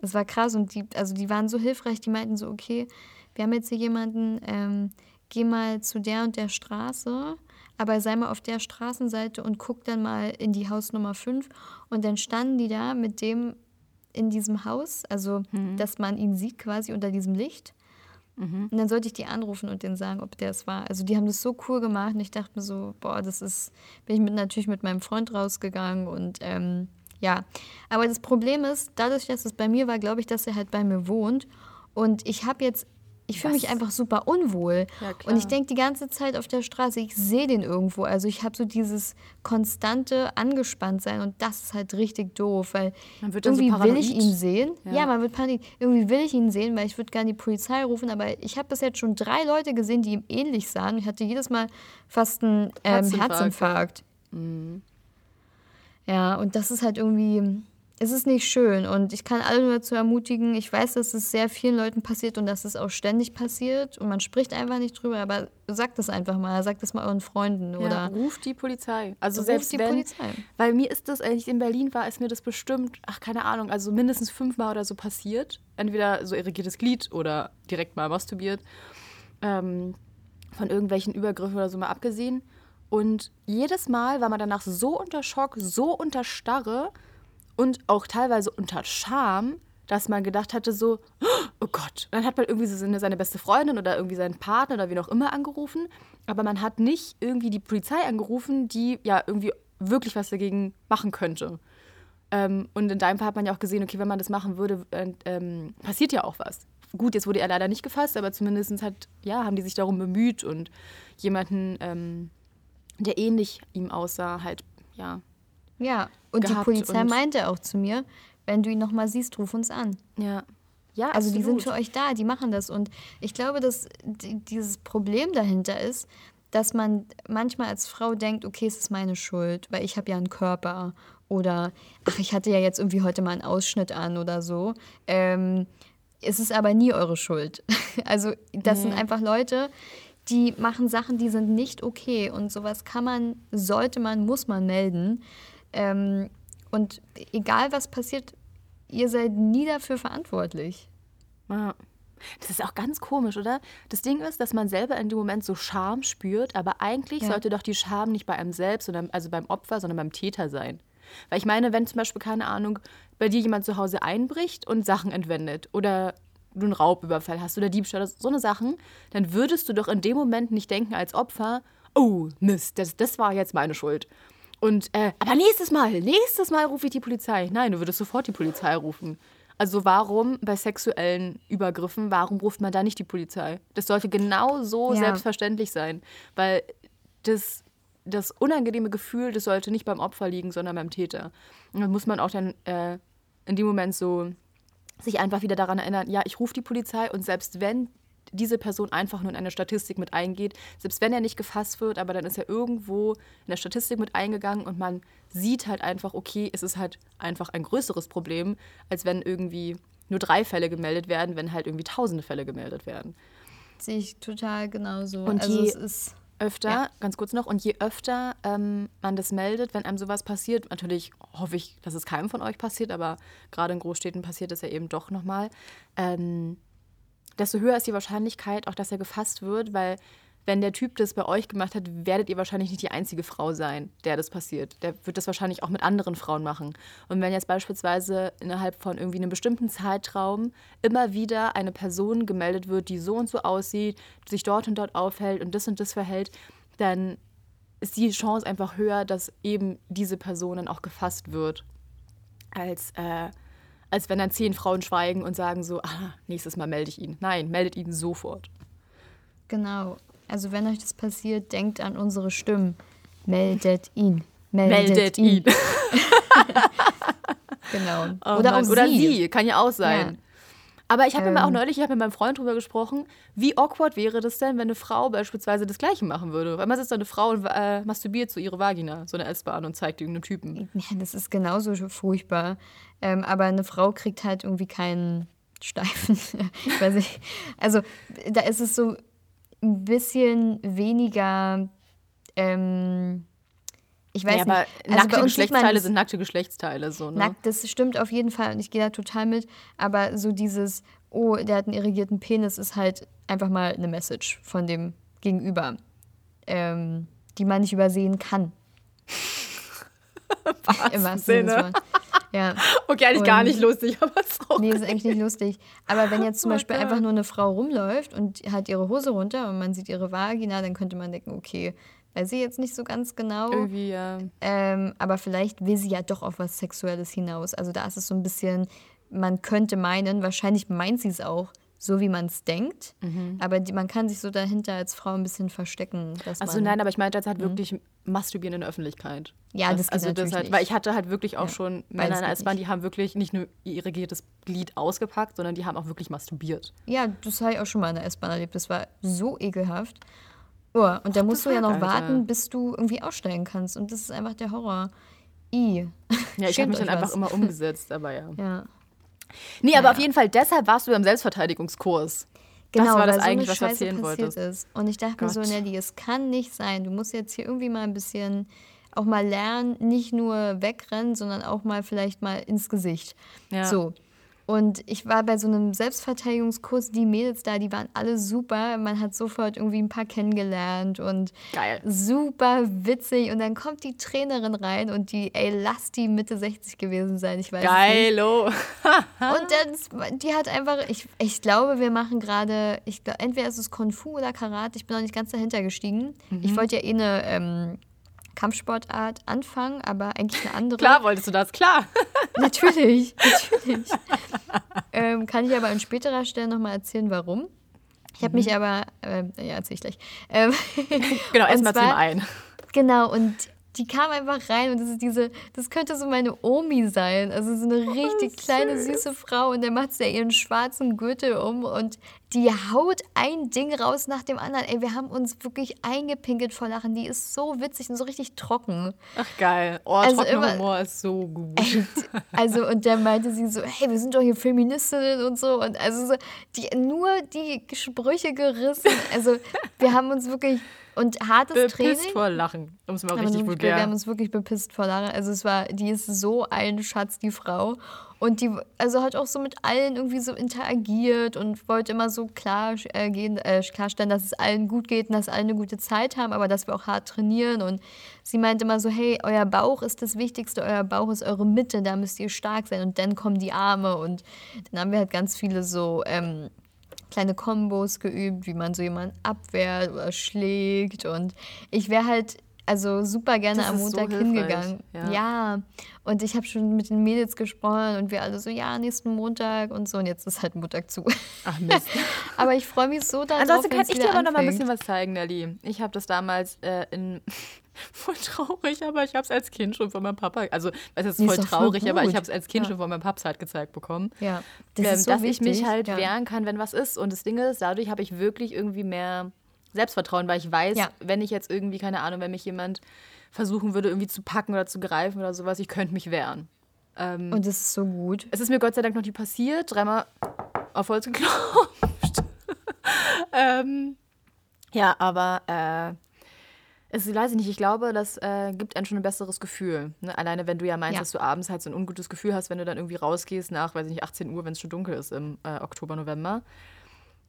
Das war krass und die, also die waren so hilfreich, die meinten so, okay, wir haben jetzt hier jemanden, ähm, geh mal zu der und der Straße, aber sei mal auf der Straßenseite und guck dann mal in die Hausnummer 5. Und dann standen die da mit dem in diesem Haus, also mhm. dass man ihn sieht quasi unter diesem Licht. Mhm. Und dann sollte ich die anrufen und denen sagen, ob der es war. Also die haben das so cool gemacht und ich dachte mir so, boah, das ist, bin ich mit, natürlich mit meinem Freund rausgegangen und ähm, ja. Aber das Problem ist, dadurch, dass es bei mir war, glaube ich, dass er halt bei mir wohnt und ich habe jetzt ich fühle mich einfach super unwohl. Ja, und ich denke die ganze Zeit auf der Straße, ich sehe den irgendwo. Also ich habe so dieses konstante Angespanntsein und das ist halt richtig doof, weil irgendwie so will ich ihn sehen. Ja. ja. man wird panik. Irgendwie will ich ihn sehen, weil ich würde gerne die Polizei rufen, aber ich habe bis jetzt schon drei Leute gesehen, die ihm ähnlich sahen. Ich hatte jedes Mal fast einen ähm, Herzinfarkt. Herzinfarkt. Mhm. Ja, und das ist halt irgendwie es ist nicht schön und ich kann alle nur dazu ermutigen, ich weiß, dass es sehr vielen Leuten passiert und dass es auch ständig passiert und man spricht einfach nicht drüber, aber sagt es einfach mal, sagt es mal euren Freunden oder ja,
ruft die Polizei. Also ruft selbst die wenn, Polizei. weil mir ist das, als ich in Berlin war, ist mir das bestimmt, ach keine Ahnung, also mindestens fünfmal oder so passiert, entweder so irrigiertes Glied oder direkt mal masturbiert, ähm, von irgendwelchen Übergriffen oder so mal abgesehen und jedes Mal war man danach so unter Schock, so unter Starre, und auch teilweise unter Scham, dass man gedacht hatte, so, oh Gott. Und dann hat man irgendwie so seine, beste Freundin oder irgendwie seinen Partner oder wie auch immer angerufen. Aber man hat nicht irgendwie die Polizei angerufen, die ja irgendwie wirklich was dagegen machen könnte. Ähm, und in deinem Fall hat man ja auch gesehen, okay, wenn man das machen würde, äh, ähm, passiert ja auch was. Gut, jetzt wurde er leider nicht gefasst, aber zumindest hat, ja, haben die sich darum bemüht und jemanden, ähm, der ähnlich ihm aussah, halt, ja,
ja, und die Polizei und meinte auch zu mir, wenn du ihn nochmal siehst, ruf uns an.
Ja. Ja,
Also die sind
absolut.
für euch da, die machen das. Und ich glaube, dass die- dieses Problem dahinter ist, dass man manchmal als Frau denkt, okay, es ist meine Schuld, weil ich habe ja einen Körper. Oder, ach, ich hatte ja jetzt irgendwie heute mal einen Ausschnitt an oder so. Ähm, es ist aber nie eure Schuld. Also das sind einfach Leute, die machen Sachen, die sind nicht okay. Und sowas kann man, sollte man, muss man melden. Ähm, und egal was passiert, ihr seid nie dafür verantwortlich.
Ja. Das ist auch ganz komisch, oder? Das Ding ist, dass man selber in dem Moment so Scham spürt, aber eigentlich
Ja.
sollte doch die Scham nicht bei einem selbst, sondern, also beim Opfer, sondern beim Täter sein. Weil ich meine, wenn zum Beispiel, keine Ahnung, bei dir jemand zu Hause einbricht und Sachen entwendet oder du einen Raubüberfall hast oder Diebstahl, oder so eine Sachen, dann würdest du doch in dem Moment nicht denken als Opfer, oh Mist, das, das war jetzt meine Schuld. Und, äh, aber nächstes Mal, nächstes Mal rufe ich die Polizei. Nein, du würdest sofort die Polizei rufen. Also warum bei sexuellen Übergriffen, warum ruft man da nicht die Polizei? Das sollte genau so
Ja.
selbstverständlich sein. Weil das, das unangenehme Gefühl, das sollte nicht beim Opfer liegen, sondern beim Täter. Und dann muss man auch dann äh, in dem Moment so sich einfach wieder daran erinnern, ja, ich rufe die Polizei und selbst wenn diese Person einfach nur in eine Statistik mit eingeht, selbst wenn er nicht gefasst wird, aber dann ist er irgendwo in der Statistik mit eingegangen und man sieht halt einfach, okay, es ist halt einfach ein größeres Problem, als wenn irgendwie nur drei Fälle gemeldet werden, wenn halt irgendwie tausende Fälle gemeldet werden.
Sehe ich total genauso.
Und
also
je-
es ist
Öfter,
Ja.
ganz kurz noch, und je öfter ähm, man das meldet, wenn einem sowas passiert, natürlich hoffe ich, dass es keinem von euch passiert, aber gerade in Großstädten passiert es ja eben doch nochmal, ähm, desto höher ist die Wahrscheinlichkeit auch, dass er gefasst wird, weil wenn der Typ das bei euch gemacht hat, werdet ihr wahrscheinlich nicht die einzige Frau sein, der das passiert. Der wird das wahrscheinlich auch mit anderen Frauen machen. Und wenn jetzt beispielsweise innerhalb von irgendwie einem bestimmten Zeitraum immer wieder eine Person gemeldet wird, die so und so aussieht, sich dort und dort aufhält und das und das verhält, dann ist die Chance einfach höher, dass eben diese Person dann auch gefasst wird, als, äh, als wenn dann zehn Frauen schweigen und sagen so, ah, nächstes Mal melde ich ihn. Nein, meldet ihn sofort.
genau. Also wenn euch das passiert, denkt an unsere Stimmen. Meldet ihn. Meldet,
Meldet
ihn.
ihn.
Genau.
Oh
oder
Mann,
auch
oder
sie.
sie, kann ja auch sein. Aber ich habe mir auch
Ähm.
neulich, ich habe mit meinem Freund drüber gesprochen, wie awkward wäre das denn, wenn eine Frau beispielsweise das Gleiche machen würde? Weil man sitzt da eine Frau und äh, masturbiert so ihre Vagina, so eine S-Bahn und zeigt irgendeinem Typen.
Ja, das ist genauso furchtbar. Ähm, aber eine Frau kriegt halt irgendwie keinen Steifen. ich weiß nicht. Also da ist es so ein bisschen weniger. Ähm, ich weiß
ja, aber
nicht. Also
nackte Geschlechtsteile sind nackte Geschlechtsteile. So, ne?
Nackt, das stimmt auf jeden Fall und ich gehe da total mit. Aber so dieses, oh, der hat einen irrigierten Penis, ist halt einfach mal eine Message von dem Gegenüber, ähm, die man nicht übersehen kann. Im wahrsten Sinne. Ja,
Okay, eigentlich gar
Und-
nicht lustig, aber es ist auch
nee, ist eigentlich nicht lustig. Aber wenn jetzt zum
Oh
Beispiel
Gott.
einfach nur eine Frau rumläuft und hat ihre Hose runter und man sieht ihre Vagina, dann könnte man denken, okay, weiß ich jetzt nicht so ganz genau.
irgendwie, ja.
Ähm, aber vielleicht will sie ja doch auf was Sexuelles hinaus. Also da ist es so ein bisschen, man könnte meinen, wahrscheinlich meint sie es auch, so wie man es denkt.
Mhm.
Aber die, man kann sich so dahinter als Frau ein bisschen verstecken.
Also
man,
nein, aber ich meinte jetzt halt wirklich masturbieren in der Öffentlichkeit.
Ja, das geht
also das
natürlich
halt,
nicht.
Weil ich hatte halt wirklich auch
Ja,
schon Männer in S-Bahn, die haben wirklich nicht nur ihr irrigiertes Glied ausgepackt, sondern die haben auch wirklich masturbiert.
Ja, das habe ich auch schon mal in der S-Bahn erlebt. Das war so ekelhaft. Oh, und da musst du ja noch
Alter.
warten, bis du irgendwie aussteigen kannst. Und das ist einfach der Horror. I.
Ja, ich habe mich dann
euch
einfach
was.
immer umgesetzt, aber ja.
Ja.
Nee, aber
Naja.
auf jeden Fall, deshalb warst du im Selbstverteidigungskurs.
Genau,
das war das
weil so
eigentlich,
eine
was
Scheiße
erzählen
passiert
wolltest.
ist. Und ich dachte mir so,
Gott.
Nelly, es kann nicht sein. Du musst jetzt hier irgendwie mal ein bisschen auch mal lernen, nicht nur wegrennen, sondern auch mal vielleicht mal ins Gesicht.
Ja.
So. Und ich war bei so einem Selbstverteidigungskurs, die Mädels da, die waren alle super. Man hat sofort irgendwie ein paar kennengelernt und
Geil.
super witzig. Und dann kommt die Trainerin rein und die, ey, lass die Mitte 60 gewesen sein. Ich weiß es nicht.
Geilo.
Und dann, die hat einfach, ich, ich glaube, wir machen gerade, ich glaub, entweder ist es Kung Fu oder Karate, ich bin noch nicht ganz dahinter gestiegen.
Mhm.
Ich wollte ja eh eine ähm, Kampfsportart anfangen, aber eigentlich eine andere.
Klar wolltest du das, klar.
Natürlich, natürlich. ähm, kann ich aber an späterer Stelle nochmal erzählen, warum. Ich habe mich
Mhm.
aber, äh, ja, erzähl ich gleich. Ähm,
Genau, erstmal zum einen.
Genau, und die kam einfach rein und das ist diese, das könnte so meine Omi sein. Also so eine richtig kleine, süße Frau und dann macht sie ja ihren schwarzen Gürtel um und die haut ein Ding raus nach dem anderen. Ey, wir haben uns wirklich eingepinkelt vor Lachen. Die ist so witzig und so richtig trocken.
Ach geil. Oh, also trockener Humor ist so gut.
Also und dann meinte sie so, hey, wir sind doch hier Feministinnen und so und also so, die, nur die Sprüche gerissen. Also wir haben uns wirklich und hartes bepisst Training. Bepisst
vor Lachen, um es mal richtig vulgär.
Wir haben uns wirklich bepisst vor Lachen. Also es war, die ist so ein Schatz, die Frau. Und die, also hat auch so mit allen irgendwie so interagiert und wollte immer so klar äh, gehen, äh, klarstellen, dass es allen gut geht und dass alle eine gute Zeit haben, aber dass wir auch hart trainieren. Und sie meinte immer so, hey, euer Bauch ist das Wichtigste, euer Bauch ist eure Mitte, da müsst ihr stark sein und dann kommen die Arme. Und dann haben wir halt ganz viele so ähm, kleine Kombos geübt, wie man so jemanden abwehrt oder schlägt. Und ich wäre halt also super gerne am Montag so hingegangen. Ja. ja. und ich habe schon mit den Mädels gesprochen und wir alle so, ja, nächsten Montag und so. Und jetzt ist halt Montag zu. Ach Mist. aber ich freue mich so darauf,
Ansonsten kann ich dir aber noch mal ein bisschen was zeigen, Nelly. Ich habe das damals äh, in voll traurig, aber ich habe es als Kind schon von meinem Papa, also es ist voll traurig, voll aber ich habe es als Kind ja. schon von meinem Papa halt gezeigt bekommen. Ja, das ähm, so dass wichtig. ich mich halt ja. wehren kann, wenn was ist. Und das Ding ist, dadurch habe ich wirklich irgendwie mehr Selbstvertrauen, weil ich weiß, ja. wenn ich jetzt irgendwie, keine Ahnung, wenn mich jemand versuchen würde, irgendwie zu packen oder zu greifen oder sowas, ich könnte mich wehren.
Ähm, Und das ist so gut.
Es ist mir Gott sei Dank noch nie passiert, dreimal auf Holz geklopft. ähm, ja, aber äh, es weiß ich nicht, ich glaube, das äh, gibt einem schon ein besseres Gefühl. Ne? Alleine, wenn du ja meinst, ja. dass du abends halt so ein ungutes Gefühl hast, wenn du dann irgendwie rausgehst nach, weiß ich nicht, 18 Uhr, wenn es schon dunkel ist im äh, Oktober, November.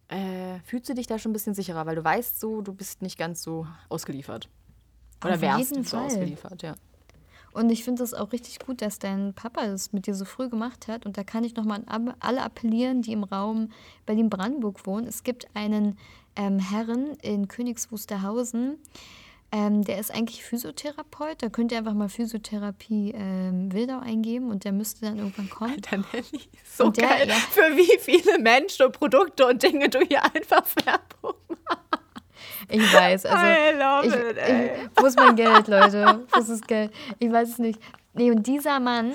Äh, fühlst du dich da schon ein bisschen sicherer, weil du weißt so, du bist nicht ganz so ausgeliefert. Oder Auf wärst du so ausgeliefert, ja.
Und ich finde es auch richtig gut, dass dein Papa das mit dir so früh gemacht hat. Und da kann ich nochmal an alle appellieren, die im Raum Berlin-Brandenburg wohnen. Es gibt einen ähm, Herren in Königs Wusterhausen, ähm, der ist eigentlich Physiotherapeut. Da könnt ihr einfach mal Physiotherapie ähm, Wildau eingeben und der müsste dann irgendwann kommen.
Alter Nelly, so der, geil. Ja. Für wie viele Menschen und Produkte und Dinge du hier einfach Werbung machst.
Ich weiß, also. I love ich, it, ich, wo ist mein Geld, Leute? Wo ist das Geld? Ich weiß es nicht. Nee, und dieser Mann,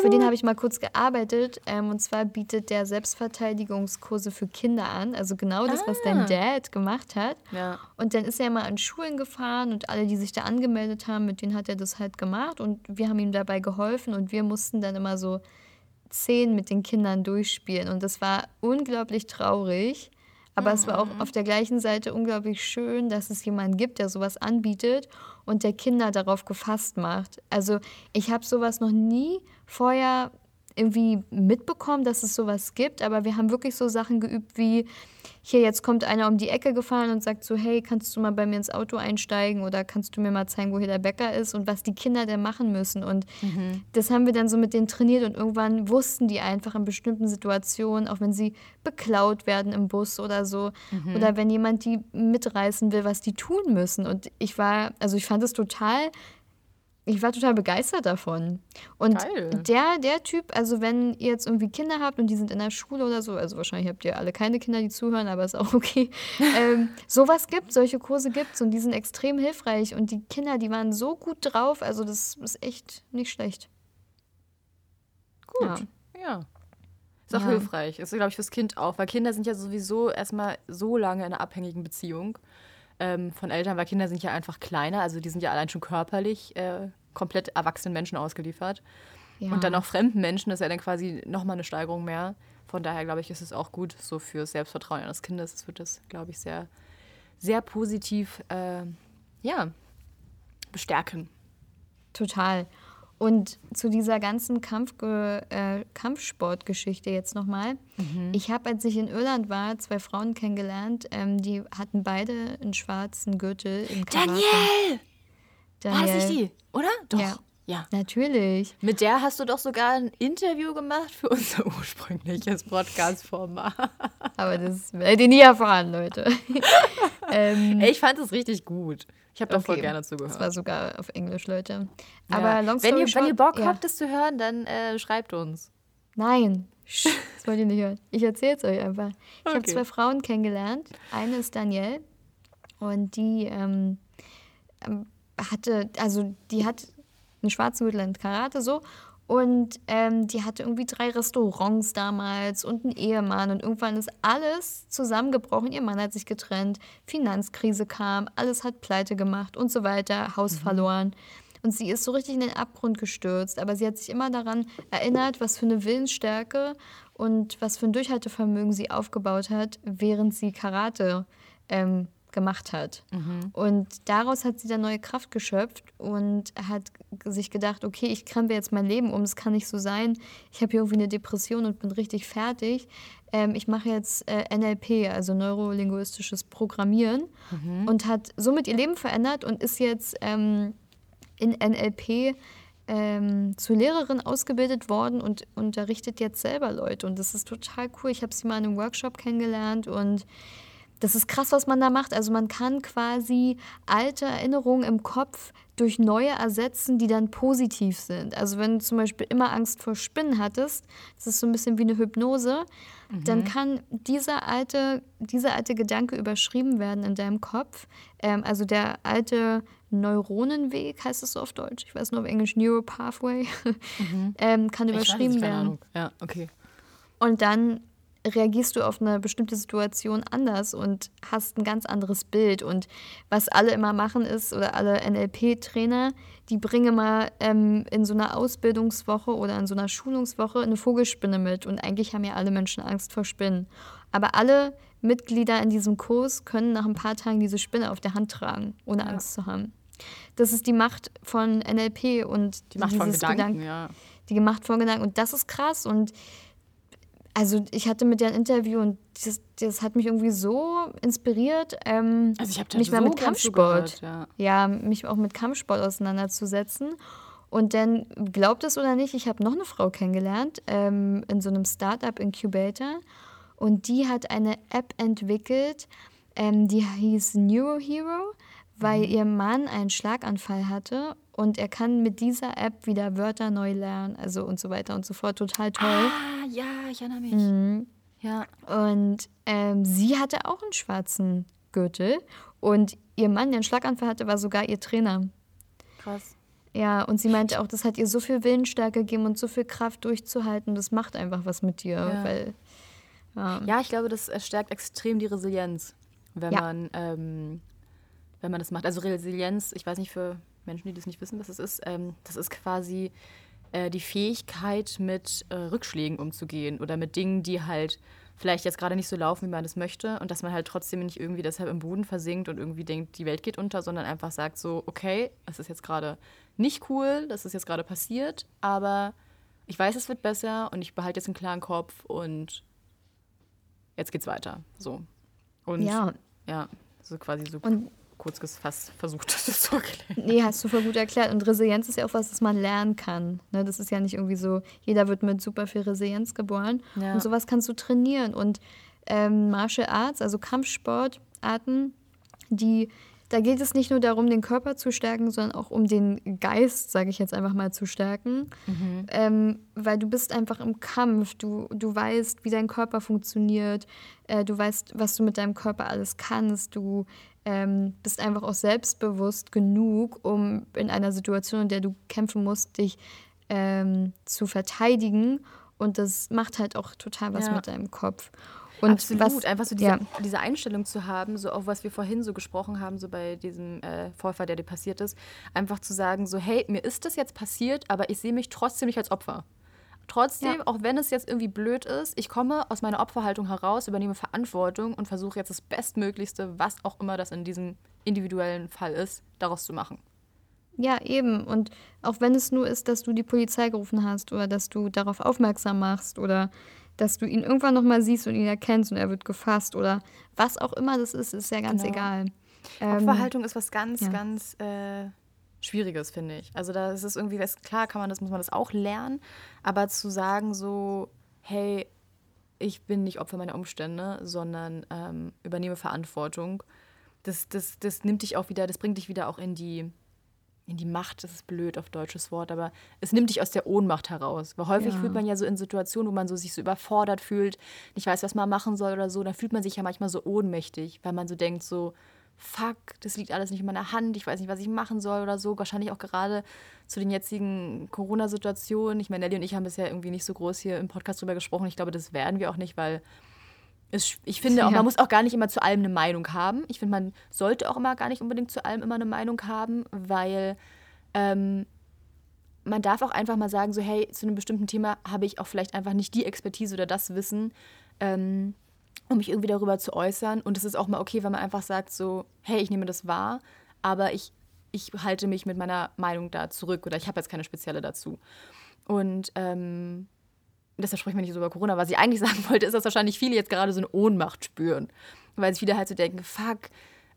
für den habe ich mal kurz gearbeitet. Ähm, und zwar bietet der Selbstverteidigungskurse für Kinder an. Also genau das, ah. was dein ah. Dad gemacht hat. Ja. Und dann ist er mal an Schulen gefahren und alle, die sich da angemeldet haben, mit denen hat er das halt gemacht. Und wir haben ihm dabei geholfen und wir mussten dann immer so zehn mit den Kindern durchspielen. Und das war unglaublich traurig. Aber mhm. es war auch mhm. auf der gleichen Seite unglaublich schön, dass es jemanden gibt, der sowas anbietet und der Kinder darauf gefasst macht. Also ich habe sowas noch nie vorher irgendwie mitbekommen, dass es sowas gibt, aber wir haben wirklich so Sachen geübt wie, hier jetzt kommt einer um die Ecke gefahren und sagt so, hey, kannst du mal bei mir ins Auto einsteigen oder kannst du mir mal zeigen, wo hier der Bäcker ist und was die Kinder denn machen müssen. Und mhm. das haben wir dann so mit denen trainiert und irgendwann wussten die einfach in bestimmten Situationen, auch wenn sie beklaut werden im Bus oder so, mhm. oder wenn jemand die mitreißen will, was die tun müssen. Und ich war, also ich fand es total ich war total begeistert davon. Und Geil. der, der Typ, also wenn ihr jetzt irgendwie Kinder habt und die sind in der Schule oder so, also wahrscheinlich habt ihr alle keine Kinder, die zuhören, aber ist auch okay. ähm, sowas gibt, solche Kurse gibt es und die sind extrem hilfreich. Und die Kinder, die waren so gut drauf, also das ist echt nicht schlecht.
Gut, ja. ja. Ist auch ja. hilfreich. Ist, glaube ich, fürs Kind auch, weil Kinder sind ja sowieso erstmal so lange in einer abhängigen Beziehung ähm, von Eltern, weil Kinder sind ja einfach kleiner, also die sind ja allein schon körperlich äh, komplett erwachsenen Menschen ausgeliefert. Ja. Und dann noch fremden Menschen, das ist ja dann quasi nochmal eine Steigerung mehr. Von daher glaube ich, ist es auch gut so für Selbstvertrauen eines Kindes. Es wird das, glaube ich, sehr, sehr positiv äh, ja, bestärken.
Total. Und zu dieser ganzen Kampf, äh, Kampfsportgeschichte jetzt nochmal. Mhm. Ich habe, als ich in Irland war, zwei Frauen kennengelernt, ähm, die hatten beide einen schwarzen Gürtel im
Karate. Danielle! Danielle. War das nicht die, oder?
Doch. Ja. Ja. Natürlich.
Mit der hast du doch sogar ein Interview gemacht für unser ursprüngliches Podcast-Format.
Aber das werdet ihr nie erfahren, Leute.
ähm, ich fand es richtig gut. Ich habe da okay. voll gerne zugehört.
Das war sogar auf Englisch, Leute.
Ja. Aber long wenn, ihr, short, wenn ihr Bock ja. habt, das zu hören, dann äh, schreibt uns.
Nein, das wollt ihr nicht hören. Ich erzähle es euch einfach. Ich okay. habe zwei Frauen kennengelernt. Eine ist Danielle und die ähm, ähm, hatte, also die hat einen schwarzen Gürtel in Karate so und ähm, die hatte irgendwie drei Restaurants damals und einen Ehemann. Und irgendwann ist alles zusammengebrochen. Ihr Mann hat sich getrennt, Finanzkrise kam, alles hat pleite gemacht und so weiter, Haus mhm. verloren. Und sie ist so richtig in den Abgrund gestürzt. Aber sie hat sich immer daran erinnert, was für eine Willensstärke und was für ein Durchhaltevermögen sie aufgebaut hat, während sie Karate ähm, gemacht hat. Mhm. Und daraus hat sie dann neue Kraft geschöpft und hat sich gedacht, okay, ich krempel jetzt mein Leben um, es kann nicht so sein. Ich habe hier irgendwie eine Depression und bin richtig fertig. Ähm, ich mache jetzt äh, NLP, also neurolinguistisches Programmieren mhm. und hat somit ihr Leben verändert und ist jetzt ähm, in NLP ähm, zur Lehrerin ausgebildet worden und unterrichtet jetzt selber Leute. Und das ist total cool. Ich habe sie mal in einem Workshop kennengelernt und das ist krass, was man da macht. Also man kann quasi alte Erinnerungen im Kopf durch neue ersetzen, die dann positiv sind. Also wenn du zum Beispiel immer Angst vor Spinnen hattest, das ist so ein bisschen wie eine Hypnose, mhm. dann kann dieser alte, dieser alte Gedanke überschrieben werden in deinem Kopf. Ähm, also der alte Neuronenweg heißt es so auf Deutsch. Ich weiß nur auf Englisch Neuropathway. Mhm. ähm, kann überschrieben werden. Ahnung.
Ja, okay.
Und dann reagierst du auf eine bestimmte Situation anders und hast ein ganz anderes Bild. Und was alle immer machen ist, oder alle NLP-Trainer, die bringen mal ähm, in so einer Ausbildungswoche oder in so einer Schulungswoche eine Vogelspinne mit. Und eigentlich haben ja alle Menschen Angst vor Spinnen. Aber alle Mitglieder in diesem Kurs können nach ein paar Tagen diese Spinne auf der Hand tragen, ohne ja. Angst zu haben. Das ist die Macht von NLP und
die Macht von Gedanken, Gedanken, ja.
Die Macht von Gedanken. Und das ist krass. Und also ich hatte mit dir ein Interview und das, das hat mich irgendwie so inspiriert, ähm,
also ich
mich
so
mal mit Kampfsport, gehört, ja. ja, mich auch mit Kampfsport auseinanderzusetzen. Und dann, glaubt es oder nicht, ich habe noch eine Frau kennengelernt ähm, in so einem Startup-Incubator und die hat eine App entwickelt, ähm, die hieß Neurohero, weil mhm. ihr Mann einen Schlaganfall hatte und er kann mit dieser App wieder Wörter neu lernen, also und so weiter und so fort. Total toll.
Ah, ja, ich erinnere mich. Mhm. Ja.
Und ähm, sie hatte auch einen schwarzen Gürtel und ihr Mann, der einen Schlaganfall hatte, war sogar ihr Trainer.
Krass.
Ja, und sie meinte auch, das hat ihr so viel Willensstärke gegeben und so viel Kraft durchzuhalten. Das macht einfach was mit dir, ja. weil.
Ja. ja, ich glaube, das stärkt extrem die Resilienz, wenn ja. man ähm, wenn man das macht. Also Resilienz, ich weiß nicht für Menschen, die das nicht wissen, was es ist, ähm, das ist quasi äh, die Fähigkeit, mit äh, Rückschlägen umzugehen oder mit Dingen, die halt vielleicht jetzt gerade nicht so laufen, wie man es möchte und dass man halt trotzdem nicht irgendwie deshalb im Boden versinkt und irgendwie denkt, die Welt geht unter, sondern einfach sagt so, okay, es ist jetzt gerade nicht cool, das ist jetzt gerade passiert, aber ich weiß, es wird besser und ich behalte jetzt einen klaren Kopf und jetzt geht's weiter. So. Und
ja,
ja so quasi so.
Und
kurz gefasst versucht, das zu erklären.
Nee, hast du voll gut erklärt. Und Resilienz ist ja auch was, das man lernen kann. Ne? Das ist ja nicht irgendwie so, jeder wird mit super viel Resilienz geboren. Ja. Und sowas kannst du trainieren. Und ähm, Martial Arts, also Kampfsportarten, die da geht es nicht nur darum, den Körper zu stärken, sondern auch um den Geist, sage ich jetzt einfach mal, zu stärken. Mhm. Ähm, weil du bist einfach im Kampf, du, du weißt, wie dein Körper funktioniert, äh, du weißt, was du mit deinem Körper alles kannst, du ähm, bist einfach auch selbstbewusst genug, um in einer Situation, in der du kämpfen musst, dich ähm, zu verteidigen. Und das macht halt auch total was ja. mit deinem Kopf.
Und Absolut, was, einfach so diese, ja. diese, Einstellung zu haben, so auch was wir vorhin so gesprochen haben, so bei diesem äh, Vorfall, der dir passiert ist, einfach zu sagen, so hey, mir ist das jetzt passiert, aber ich sehe mich trotzdem nicht als Opfer. Trotzdem, ja. auch wenn es jetzt irgendwie blöd ist, ich komme aus meiner Opferhaltung heraus, übernehme Verantwortung und versuche jetzt das Bestmöglichste, was auch immer das in diesem individuellen Fall ist, daraus zu machen.
Ja, eben. Und auch wenn es nur ist, dass du die Polizei gerufen hast oder dass du darauf aufmerksam machst oder dass du ihn irgendwann nochmal siehst und ihn erkennst und er wird gefasst oder was auch immer das ist, ist ja ganz genau. egal.
Opferhaltung ähm, ist was ganz, ja. ganz äh, Schwieriges, finde ich. Also da ist es irgendwie, klar kann man das, muss man das auch lernen, aber zu sagen so, hey, ich bin nicht Opfer meiner Umstände, sondern ähm, übernehme Verantwortung, das, das, das nimmt dich auch wieder, das bringt dich wieder auch in die in die Macht, das ist blöd auf deutsches Wort, aber es nimmt dich aus der Ohnmacht heraus. Weil häufig ja. fühlt man ja so in Situationen, wo man so sich so überfordert fühlt, nicht weiß, was man machen soll oder so, dann fühlt man sich ja manchmal so ohnmächtig, weil man so denkt, so, fuck, das liegt alles nicht in meiner Hand, ich weiß nicht, was ich machen soll oder so. Wahrscheinlich auch gerade zu den jetzigen Corona-Situationen. Ich meine, Nelly und ich haben bisher irgendwie nicht so groß hier im Podcast drüber gesprochen. Ich glaube, das werden wir auch nicht, weil es, ich finde auch, man muss auch gar nicht immer zu allem eine Meinung haben. Ich finde, man sollte auch immer gar nicht unbedingt zu allem immer eine Meinung haben, weil ähm, man darf auch einfach mal sagen, so hey, zu einem bestimmten Thema habe ich auch vielleicht einfach nicht die Expertise oder das Wissen, ähm, um mich irgendwie darüber zu äußern. Und es ist auch mal okay, wenn man einfach sagt, so, hey, ich nehme das wahr, aber ich, ich halte mich mit meiner Meinung da zurück oder ich habe jetzt keine spezielle dazu. Und ähm, deshalb sprechen wir nicht so über Corona. Was ich eigentlich sagen wollte, ist, dass wahrscheinlich viele jetzt gerade so eine Ohnmacht spüren. Weil sich viele halt so denken, fuck,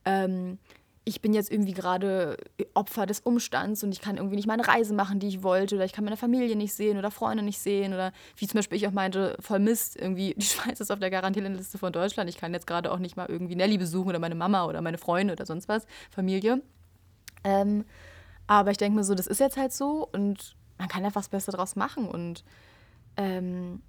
ähm, ich bin jetzt irgendwie gerade Opfer des Umstands und ich kann irgendwie nicht meine Reise machen, die ich wollte, oder ich kann meine Familie nicht sehen oder Freunde nicht sehen oder wie zum Beispiel ich auch meinte, voll Mist, irgendwie die Schweiz ist auf der Garantierenliste von Deutschland, ich kann jetzt gerade auch nicht mal irgendwie Nelly besuchen oder meine Mama oder meine Freunde oder sonst was, Familie. Ähm, aber ich denke mir so, das ist jetzt halt so und man kann einfach das Beste draus machen und ähm,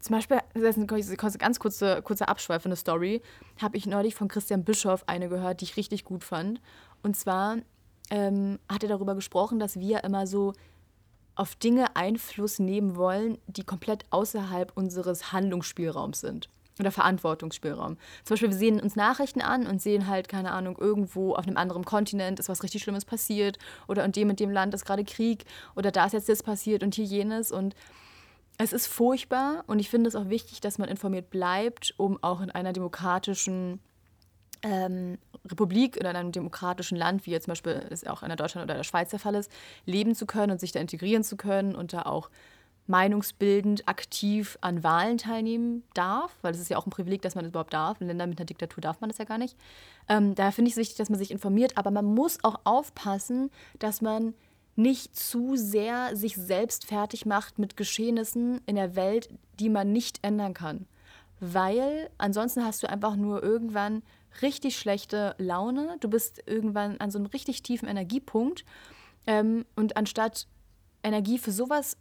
zum Beispiel, das ist eine ganz kurze, kurze abschweifende Story, habe ich neulich von Christian Bischoff eine gehört, die ich richtig gut fand. Und zwar ähm, hat er darüber gesprochen, dass wir immer so auf Dinge Einfluss nehmen wollen, die komplett außerhalb unseres Handlungsspielraums sind oder Verantwortungsspielraum. Zum Beispiel, wir sehen uns Nachrichten an und sehen halt, keine Ahnung, irgendwo auf einem anderen Kontinent ist was richtig Schlimmes passiert oder in dem und dem Land ist gerade Krieg oder da ist jetzt das passiert und hier jenes und es ist furchtbar und ich finde es auch wichtig, dass man informiert bleibt, um auch in einer demokratischen ähm, Republik oder in einem demokratischen Land, wie jetzt zum Beispiel es auch in der Deutschland oder der Schweiz der Fall ist, leben zu können und sich da integrieren zu können und da auch meinungsbildend aktiv an Wahlen teilnehmen darf, weil es ist ja auch ein Privileg, dass man das überhaupt darf. In Ländern mit einer Diktatur darf man das ja gar nicht. Ähm, daher finde ich es wichtig, dass man sich informiert, aber man muss auch aufpassen, dass man nicht zu sehr sich selbst fertig macht mit Geschehnissen in der Welt, die man nicht ändern kann. Weil ansonsten hast du einfach nur irgendwann richtig schlechte Laune. Du bist irgendwann an so einem richtig tiefen Energiepunkt. Ähm, und anstatt Energie für sowas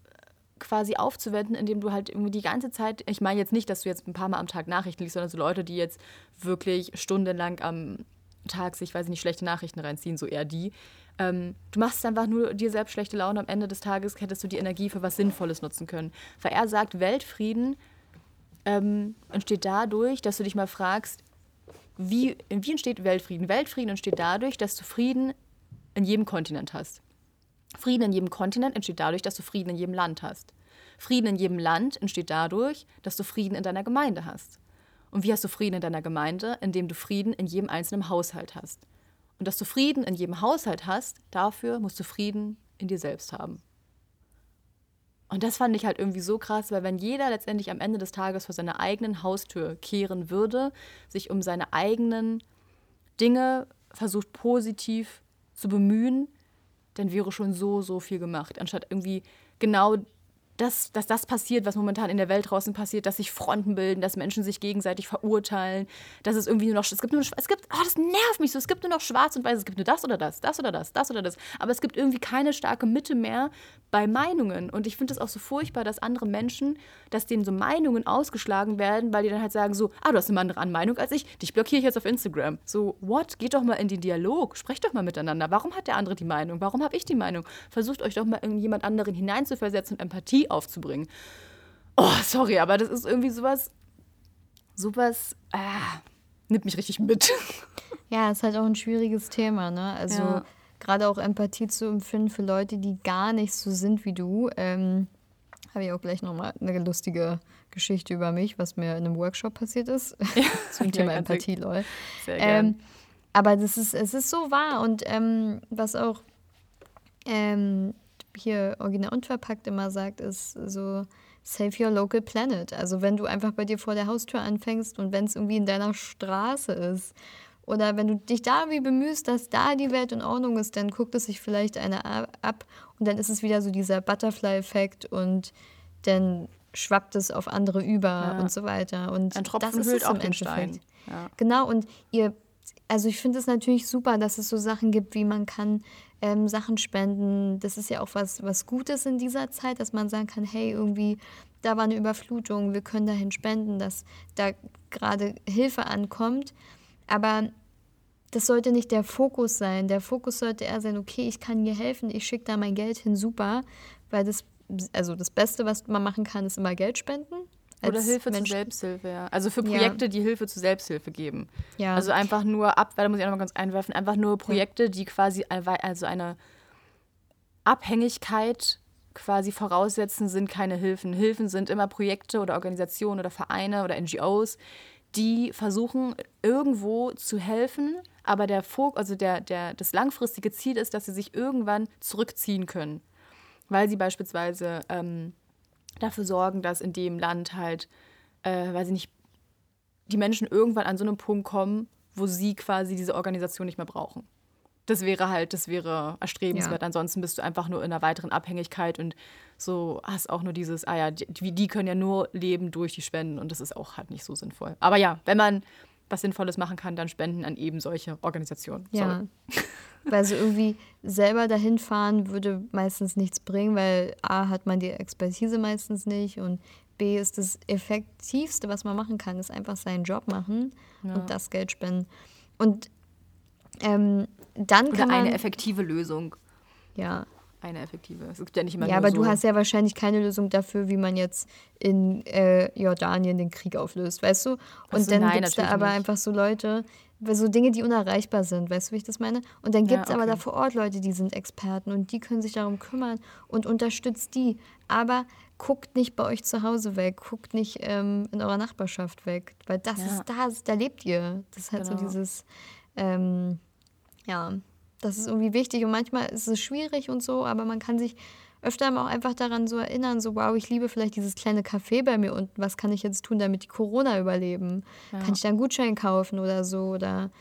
quasi aufzuwenden, indem du halt irgendwie die ganze Zeit, ich meine jetzt nicht, dass du jetzt ein paar Mal am Tag Nachrichten liest, sondern so Leute, die jetzt wirklich stundenlang am Tag sich, weiß ich nicht, schlechte Nachrichten reinziehen, so eher die, ähm, du machst einfach nur dir selbst schlechte Laune. Am Ende des Tages hättest du die Energie für was Sinnvolles nutzen können. Weil er sagt, Weltfrieden ähm, entsteht dadurch, dass du dich mal fragst, wie, wie entsteht Weltfrieden? Weltfrieden entsteht dadurch, dass du Frieden in jedem Kontinent hast. Frieden in jedem Kontinent entsteht dadurch, dass du Frieden in jedem Land hast. Frieden in jedem Land entsteht dadurch, dass du Frieden in deiner Gemeinde hast. Und wie hast du Frieden in deiner Gemeinde? Indem du Frieden in jedem einzelnen Haushalt hast. Und dass du Frieden in jedem Haushalt hast, dafür musst du Frieden in dir selbst haben. Und das fand ich halt irgendwie so krass, weil wenn jeder letztendlich am Ende des Tages vor seiner eigenen Haustür kehren würde, sich um seine eigenen Dinge versucht positiv zu bemühen, dann wäre schon so, so viel gemacht. Anstatt irgendwie genau dass, dass das passiert, was momentan in der Welt draußen passiert, dass sich Fronten bilden, dass Menschen sich gegenseitig verurteilen, dass es irgendwie nur noch, es gibt nur, es gibt, oh, das nervt mich so, es gibt nur noch schwarz und weiß, es gibt nur das oder das, das oder das, das oder das, aber es gibt irgendwie keine starke Mitte mehr bei Meinungen und ich finde es auch so furchtbar, dass andere Menschen, dass denen so Meinungen ausgeschlagen werden, weil die dann halt sagen so, ah, du hast eine andere Meinung als ich, dich blockiere ich jetzt auf Instagram. So, what? Geht doch mal in den Dialog, sprecht doch mal miteinander. Warum hat der andere die Meinung? Warum habe ich die Meinung? Versucht euch doch mal in jemand anderen hineinzuversetzen und Empathie aufzubringen. Oh, sorry, aber das ist irgendwie sowas, sowas, ah, nimmt mich richtig mit.
Ja, ist halt auch ein schwieriges Thema, ne? Also ja. gerade auch Empathie zu empfinden für Leute, die gar nicht so sind wie du. Ähm, Habe ich auch gleich nochmal eine lustige Geschichte über mich, was mir in einem Workshop passiert ist. Ja, Zum Thema Empathie, lol. Sehr ähm, aber das ist, es ist so wahr und ähm, was auch ähm, hier original unverpackt immer sagt, ist so save your local planet. Also wenn du einfach bei dir vor der Haustür anfängst und wenn es irgendwie in deiner Straße ist oder wenn du dich da wie bemühst, dass da die Welt in Ordnung ist, dann guckt es sich vielleicht einer ab und dann ist es wieder so dieser Butterfly-Effekt und dann schwappt es auf andere über ja. und so weiter. Und Ein Tropfen das ist es im Endeffekt. Ja. Genau, und ihr, also ich finde es natürlich super, dass es so Sachen gibt, wie man kann ähm, Sachen spenden. Das ist ja auch was, was Gutes in dieser Zeit, dass man sagen kann, hey, irgendwie, da war eine Überflutung, wir können dahin spenden, dass da gerade Hilfe ankommt. Aber das sollte nicht der Fokus sein. Der Fokus sollte eher sein, okay, ich kann hier helfen, ich schicke da mein Geld hin, super. Weil das, also das Beste, was man machen kann, ist immer Geld spenden.
Oder Hilfe Mensch. zur Selbsthilfe, ja. Also für Projekte, ja. die Hilfe zur Selbsthilfe geben. Ja. Also einfach nur ab, weil da muss ich auch noch mal ganz einwerfen, einfach nur Projekte, die quasi also eine Abhängigkeit quasi voraussetzen, sind keine Hilfen. Hilfen sind immer Projekte oder Organisationen oder Vereine oder NGOs, die versuchen, irgendwo zu helfen, aber der Fokus, also der, der, das langfristige Ziel ist, dass sie sich irgendwann zurückziehen können. Weil sie beispielsweise ähm, dafür sorgen, dass in dem Land halt, äh, weiß ich nicht, die Menschen irgendwann an so einem Punkt kommen, wo sie quasi diese Organisation nicht mehr brauchen. Das wäre halt, das wäre erstrebenswert. Ja. Ansonsten bist du einfach nur in einer weiteren Abhängigkeit und so hast auch nur dieses, ah ja, die, die können ja nur leben durch die Spenden und das ist auch halt nicht so sinnvoll. Aber ja, wenn man was Sinnvolles machen kann, dann spenden an eben solche Organisationen.
Ja. weil so irgendwie selber dahin fahren würde meistens nichts bringen, weil A hat man die Expertise meistens nicht und B ist das Effektivste, was man machen kann, ist einfach seinen Job machen ja. und das Geld spenden. Und ähm, dann
Oder
kann man.
eine effektive Lösung.
Ja.
Eine effektive. Es gibt ja nicht immer
Ja, aber so du hast ja wahrscheinlich keine Lösung dafür, wie man jetzt in äh, Jordanien den Krieg auflöst, weißt du? Und also, dann gibt es da aber nicht. einfach so Leute, so Dinge, die unerreichbar sind, weißt du, wie ich das meine? Und dann gibt es ja, okay. aber da vor Ort Leute, die sind Experten und die können sich darum kümmern und unterstützt die. Aber guckt nicht bei euch zu Hause weg, guckt nicht ähm, in eurer Nachbarschaft weg, weil das ja. ist da, da lebt ihr. Das ist halt genau. so dieses, ähm, ja, das ist irgendwie wichtig und manchmal ist es schwierig und so, aber man kann sich öfter auch einfach daran so erinnern, so wow, ich liebe vielleicht dieses kleine Café bei mir unten, was kann ich jetzt tun, damit die Corona überleben? Ja. Kann ich da einen Gutschein kaufen oder so oder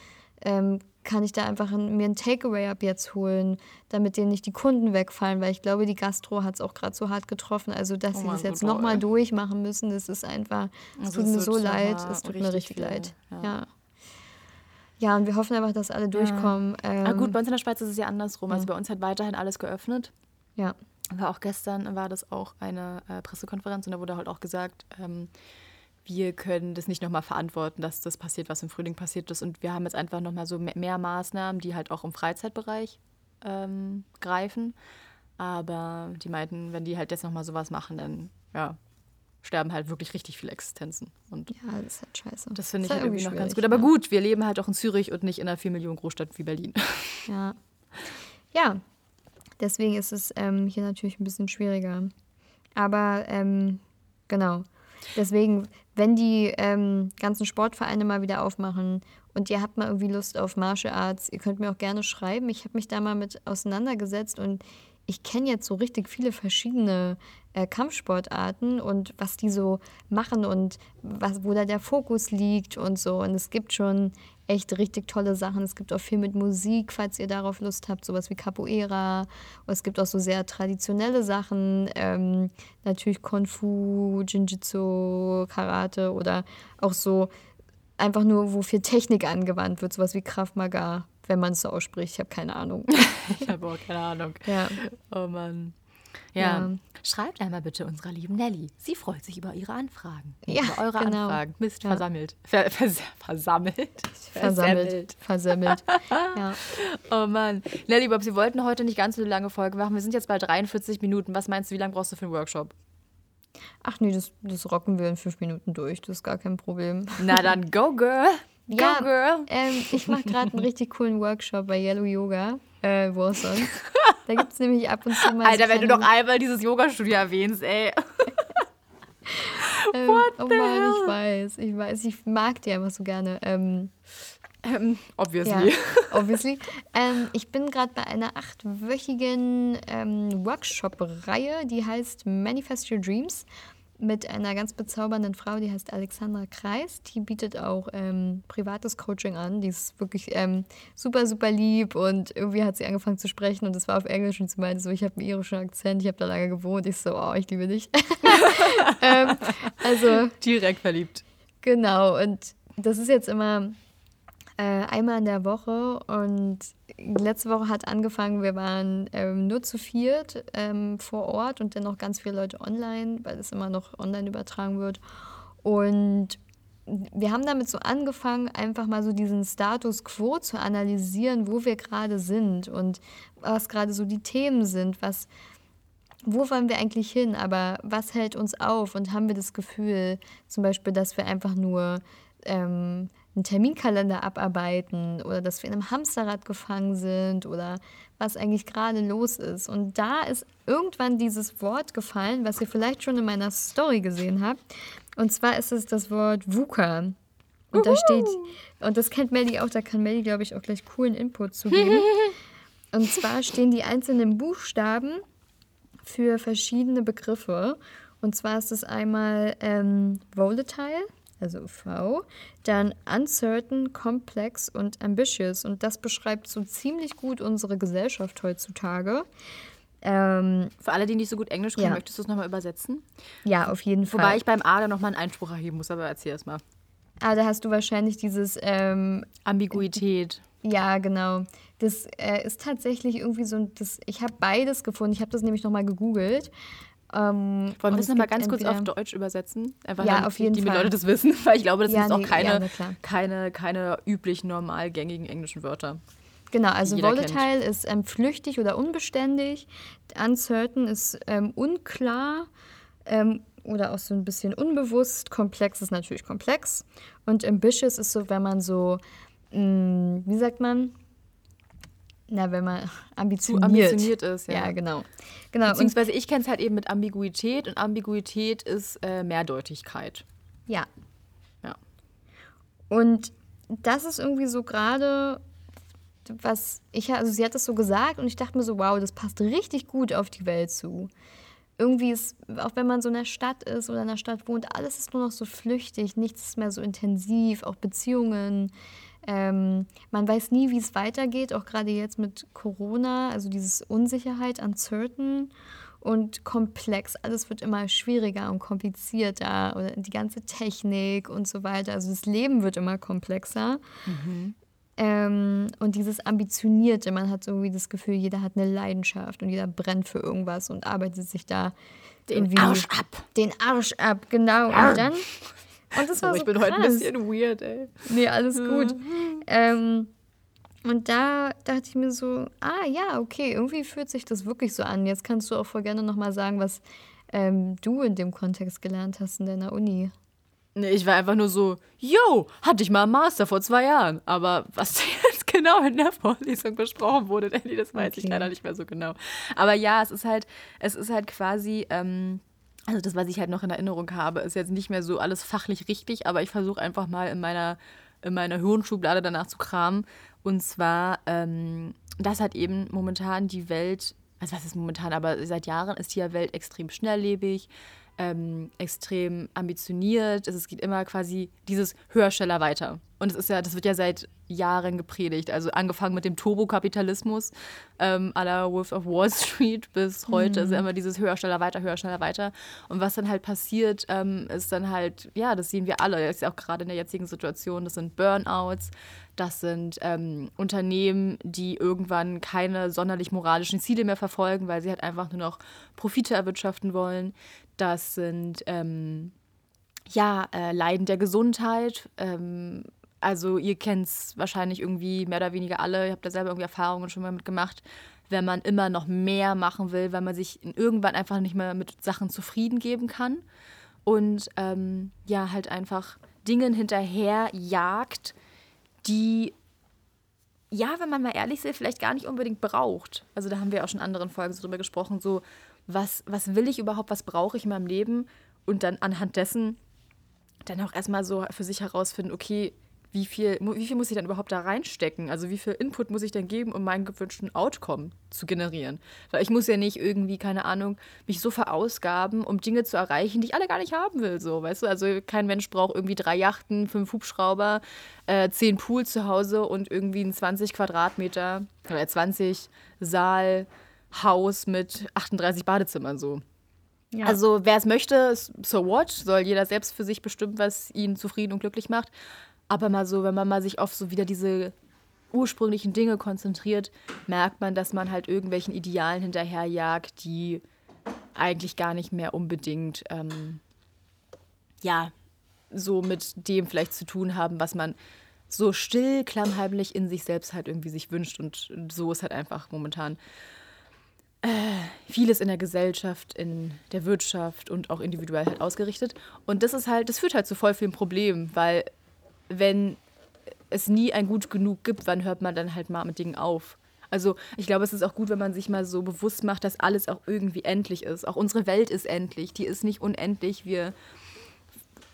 ähm, kann ich da einfach ein, mir ein Takeaway ab jetzt holen, damit denen nicht die Kunden wegfallen, weil ich glaube, die Gastro hat es auch gerade so hart getroffen. Also, dass oh sie das jetzt nochmal durchmachen müssen, das ist einfach, es tut mir so leid, es tut mir richtig leid. Ja. ja. Ja, und wir hoffen einfach, dass alle durchkommen.
Ja. Ähm, ah, gut, bei uns in der Schweiz ist es ja andersrum. Also ja. Also bei uns hat weiterhin alles geöffnet.
Ja.
Aber auch gestern war das auch eine äh, Pressekonferenz und da wurde halt auch gesagt, ähm, wir können das nicht nochmal verantworten, dass das passiert, was im Frühling passiert ist. Und wir haben jetzt einfach nochmal so mehr Maßnahmen, die halt auch im Freizeitbereich ähm, greifen. Aber die meinten, wenn die halt jetzt nochmal sowas machen, dann ja, sterben halt wirklich richtig viele Existenzen. Und
ja, das ist halt scheiße.
Das finde ich halt irgendwie noch ganz gut. Aber ja. gut, wir leben halt auch in Zürich und nicht in einer 4 Millionen Großstadt wie Berlin.
Ja. Ja, deswegen ist es ähm, hier natürlich ein bisschen schwieriger. Aber ähm, genau. Deswegen, wenn die ähm, ganzen Sportvereine mal wieder aufmachen und ihr habt mal irgendwie Lust auf Martial Arts, ihr könnt mir auch gerne schreiben. Ich habe mich da mal mit auseinandergesetzt und ich kenne jetzt so richtig viele verschiedene äh, Kampfsportarten und was die so machen und was, wo da der Fokus liegt und so. Und es gibt schon echt richtig tolle Sachen. Es gibt auch viel mit Musik, falls ihr darauf Lust habt, sowas wie Capoeira. Und es gibt auch so sehr traditionelle Sachen, ähm, natürlich Kung Fu, Jiu-Jitsu, Karate oder auch so einfach nur, wo viel Technik angewandt wird, sowas wie Krav Maga wenn man es so ausspricht. Ich habe keine Ahnung.
ich habe auch keine Ahnung.
Ja.
Oh Mann. Ja. ja. Schreibt einmal bitte unserer lieben Nelly. Sie freut sich über ihre Anfragen. Ja, über eure genau. Anfragen. Mist, ja. versammelt. Ver vers versammelt.
Versammelt. Versemmelt. ja.
Oh Mann. Nelly, Bob, Sie wollten heute nicht ganz so eine lange Folge machen. Wir sind jetzt bei 43 Minuten. Was meinst du, wie lange brauchst du für einen Workshop?
Ach nee, das, das rocken wir in fünf Minuten durch. Das ist gar kein Problem.
Na dann, go, girl.
Go, ja, girl. Ähm, ich mache gerade einen richtig coolen Workshop bei Yellow Yoga. Äh, sonst? Da gibt es nämlich ab und zu mal.
Alter, so wenn du noch einmal dieses Yoga-Studio erwähnst, ey.
ähm, What oh Mann, hell? ich weiß, ich weiß. Ich mag die einfach so gerne. Ähm,
ähm, obviously.
Ja, obviously. Ähm, ich bin gerade bei einer achtwöchigen ähm, Workshop-Reihe, die heißt Manifest Your Dreams mit einer ganz bezaubernden Frau, die heißt Alexandra Kreis. Die bietet auch ähm, privates Coaching an. Die ist wirklich ähm, super, super lieb und irgendwie hat sie angefangen zu sprechen und das war auf Englisch und sie meinte so, ich habe einen irischen Akzent, ich habe da lange gewohnt. Ich so, oh, ich liebe dich. ähm, also
direkt verliebt.
Genau und das ist jetzt immer äh, einmal in der Woche und letzte Woche hat angefangen, wir waren ähm, nur zu viert ähm, vor Ort und dann noch ganz viele Leute online, weil es immer noch online übertragen wird. Und wir haben damit so angefangen, einfach mal so diesen Status quo zu analysieren, wo wir gerade sind und was gerade so die Themen sind, was, wo wollen wir eigentlich hin, aber was hält uns auf und haben wir das Gefühl, zum Beispiel, dass wir einfach nur ähm, einen Terminkalender abarbeiten oder dass wir in einem Hamsterrad gefangen sind oder was eigentlich gerade los ist. Und da ist irgendwann dieses Wort gefallen, was ihr vielleicht schon in meiner Story gesehen habt. Und zwar ist es das Wort VUCA. Und da steht, und das kennt Melly auch, da kann Melly, glaube ich, auch gleich coolen Input zu geben. und zwar stehen die einzelnen Buchstaben für verschiedene Begriffe. Und zwar ist es einmal ähm, volatile, also V, dann uncertain, complex und ambitious. Und das beschreibt so ziemlich gut unsere Gesellschaft heutzutage.
Ähm, Für alle, die nicht so gut Englisch können, ja. möchtest du es nochmal übersetzen?
Ja, auf jeden
Fall. Wobei ich beim A da nochmal einen Einspruch erheben muss, aber erzähl es mal.
Ah, da hast du wahrscheinlich dieses ähm,
Ambiguität.
Ja, genau. Das äh, ist tatsächlich irgendwie so, das, ich habe beides gefunden. Ich habe das nämlich nochmal gegoogelt.
Ähm, Wollen wir es nochmal ganz kurz auf Deutsch übersetzen? Einfach ja, auf jeden die, Fall. Die Leute das wissen, weil ich glaube, das ja, sind nee, auch keine, ja, keine, keine üblichen, normal gängigen englischen Wörter.
Genau, also volatile kennt. ist ähm, flüchtig oder unbeständig, uncertain ist ähm, unklar ähm, oder auch so ein bisschen unbewusst, komplex ist natürlich komplex und ambitious ist so, wenn man so, mh, mm, wie sagt man, na, wenn man ambitioniert, ambitioniert
ist,
ja. Ja, genau.
genau. Beziehungsweise ich kenne es halt eben mit Ambiguität und Ambiguität ist äh, Mehrdeutigkeit.
Ja. Ja. Und das ist irgendwie so gerade, was ich, also sie hat das so gesagt und ich dachte mir so, wow, das passt richtig gut auf die Welt zu. Irgendwie ist, auch wenn man so in einer Stadt ist oder in einer Stadt wohnt, alles ist nur noch so flüchtig, nichts ist mehr so intensiv, auch Beziehungen ähm, man weiß nie, wie es weitergeht, auch gerade jetzt mit Corona, also dieses Unsicherheit, uncertain und komplex. Alles wird immer schwieriger und komplizierter oder die ganze Technik und so weiter. Also das Leben wird immer komplexer. Mhm. Ähm, und dieses Ambitionierte, man hat so irgendwie das Gefühl, jeder hat eine Leidenschaft und jeder brennt für irgendwas und arbeitet sich da
den Arsch ab.
Den Arsch ab, genau. Und dann
und das war Aber so ich bin krass. heute ein bisschen weird, ey.
Nee, alles gut. ähm, und da dachte ich mir so, ah ja, okay, irgendwie fühlt sich das wirklich so an. Jetzt kannst du auch voll gerne nochmal sagen, was ähm, du in dem Kontext gelernt hast in deiner Uni.
Nee, ich war einfach nur so, yo, hatte ich mal einen Master vor zwei Jahren. Aber was jetzt genau in der Vorlesung besprochen wurde, Danny, das weiß okay. ich leider nicht mehr so genau. Aber ja, es ist halt, es ist halt quasi, ähm, also das, was ich halt noch in Erinnerung habe, ist jetzt nicht mehr so alles fachlich richtig, aber ich versuche einfach mal in meiner, in meiner Hirnschublade danach zu kramen. Und zwar, ähm, dass halt eben momentan die Welt, also was ist momentan, aber seit Jahren ist die Welt extrem schnelllebig, ähm, extrem ambitioniert. Es geht immer quasi dieses höher, schneller, weiter. Und es ist ja, das wird ja seit Jahren gepredigt. Also angefangen mit dem Turbokapitalismus ähm, à la Wolf of Wall Street bis heute mhm. ist ja immer dieses höher, schneller, weiter, höher, schneller, weiter. Und was dann halt passiert, ähm, ist dann halt, ja, das sehen wir alle, das ist ja auch gerade in der jetzigen Situation, das sind Burnouts, das sind ähm, Unternehmen, die irgendwann keine sonderlich moralischen Ziele mehr verfolgen, weil sie halt einfach nur noch Profite erwirtschaften wollen. Das sind ähm, ja, äh, Leiden der Gesundheit, ähm, also ihr kennt es wahrscheinlich irgendwie mehr oder weniger alle, ihr habt da selber irgendwie Erfahrungen schon mal mitgemacht, wenn man immer noch mehr machen will, weil man sich irgendwann einfach nicht mehr mit Sachen zufrieden geben kann und ähm, ja, halt einfach Dingen hinterher jagt, die, ja, wenn man mal ehrlich ist, vielleicht gar nicht unbedingt braucht. Also da haben wir auch schon in anderen Folgen so drüber gesprochen, so was, was will ich überhaupt, was brauche ich in meinem Leben? Und dann anhand dessen dann auch erstmal so für sich herausfinden, okay, wie viel, wie viel muss ich dann überhaupt da reinstecken? Also wie viel Input muss ich denn geben, um meinen gewünschten Outcome zu generieren? Weil ich muss ja nicht irgendwie, keine Ahnung, mich so verausgaben, um Dinge zu erreichen, die ich alle gar nicht haben will. So, weißt du? Also kein Mensch braucht irgendwie drei Yachten, fünf Hubschrauber, äh, zehn Pools zu Hause und irgendwie ein 20 Quadratmeter oder 20 Saal Haus mit 38 Badezimmern so. Ja. Also wer es möchte, so what, soll jeder selbst für sich bestimmen, was ihn zufrieden und glücklich macht. Aber mal so, wenn man mal sich auf so wieder diese ursprünglichen Dinge konzentriert, merkt man, dass man halt irgendwelchen Idealen hinterherjagt, die eigentlich gar nicht mehr unbedingt, ähm, ja, so mit dem vielleicht zu tun haben, was man so still, klammheimlich in sich selbst halt irgendwie sich wünscht. Und so ist halt einfach momentan äh, vieles in der Gesellschaft, in der Wirtschaft und auch individuell halt ausgerichtet. Und das ist halt, das führt halt zu voll vielen Problemen, weil wenn es nie ein Gut genug gibt, wann hört man dann halt mal mit Dingen auf? Also ich glaube, es ist auch gut, wenn man sich mal so bewusst macht, dass alles auch irgendwie endlich ist. Auch unsere Welt ist endlich, die ist nicht unendlich. Wir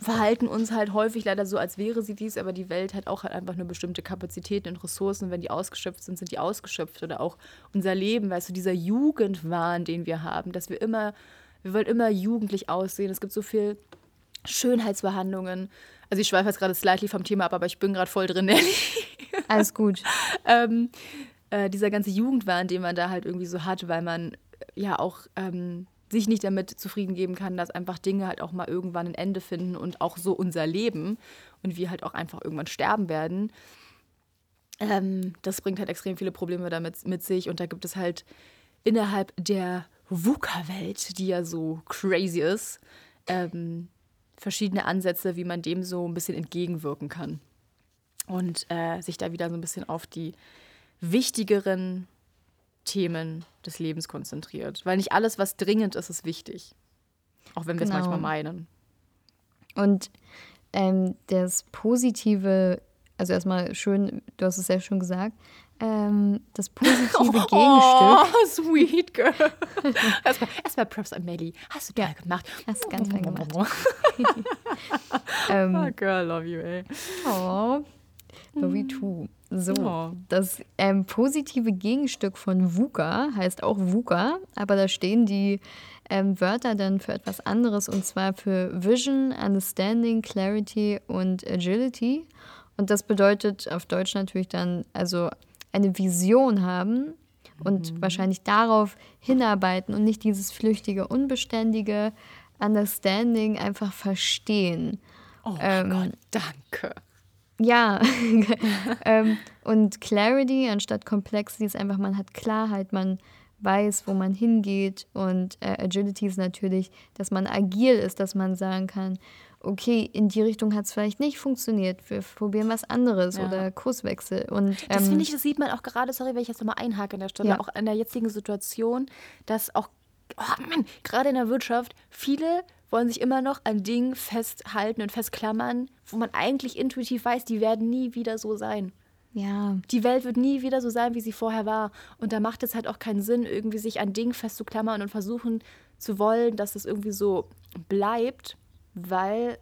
verhalten uns halt häufig leider so, als wäre sie dies, aber die Welt hat auch halt einfach eine bestimmte Kapazität und Ressourcen. Wenn die ausgeschöpft sind, sind die ausgeschöpft. Oder auch unser Leben, weißt du, dieser Jugendwahn, den wir haben, dass wir immer, wir wollen immer jugendlich aussehen. Es gibt so viel Schönheitsbehandlungen. Also ich schweife jetzt gerade slightly vom Thema ab, aber ich bin gerade voll drin, ehrlich.
Alles gut.
ähm, äh, dieser ganze Jugendwahn, den man da halt irgendwie so hat, weil man äh, ja auch ähm, sich nicht damit zufrieden geben kann, dass einfach Dinge halt auch mal irgendwann ein Ende finden und auch so unser Leben und wir halt auch einfach irgendwann sterben werden. Ähm, das bringt halt extrem viele Probleme damit mit sich und da gibt es halt innerhalb der VUCA-Welt, die ja so crazy ist, ähm, verschiedene Ansätze, wie man dem so ein bisschen entgegenwirken kann und äh, sich da wieder so ein bisschen auf die wichtigeren Themen des Lebens konzentriert. Weil nicht alles, was dringend ist, ist wichtig. Auch wenn wir genau. es manchmal meinen.
Und ähm, das Positive, also erstmal schön, du hast es sehr schön gesagt, ähm, das positive oh, Gegenstück.
Oh, sweet girl. erstmal, erstmal Props an Melly. Hast du toll gemacht.
Hast du ganz toll gemacht.
ähm, oh, girl, love you, ey.
Oh, love you too. So, oh. das ähm, positive Gegenstück von VUCA heißt auch VUCA, aber da stehen die ähm, Wörter dann für etwas anderes und zwar für Vision, Understanding, Clarity und Agility. Und das bedeutet auf Deutsch natürlich dann also eine Vision haben und mhm. wahrscheinlich darauf hinarbeiten und nicht dieses flüchtige, unbeständige Understanding einfach verstehen.
Oh ähm, Gott, danke.
Ja, ähm, und Clarity anstatt Complexity ist einfach, man hat Klarheit, man weiß, wo man hingeht. Und äh, Agility ist natürlich, dass man agil ist, dass man sagen kann, okay, in die Richtung hat es vielleicht nicht funktioniert, wir probieren was anderes ja. oder Kurswechsel. Und, ähm,
das finde ich, das sieht man auch gerade, sorry, wenn ich jetzt nochmal einhake an der Stelle, ja. auch an der jetzigen Situation, dass auch, oh Mann, gerade in der Wirtschaft viele wollen sich immer noch an Dingen festhalten und festklammern, wo man eigentlich intuitiv weiß, die werden nie wieder so sein.
Ja.
Die Welt wird nie wieder so sein, wie sie vorher war. Und da macht es halt auch keinen Sinn, irgendwie sich an Dingen festzuklammern und versuchen zu wollen, dass es irgendwie so bleibt, weil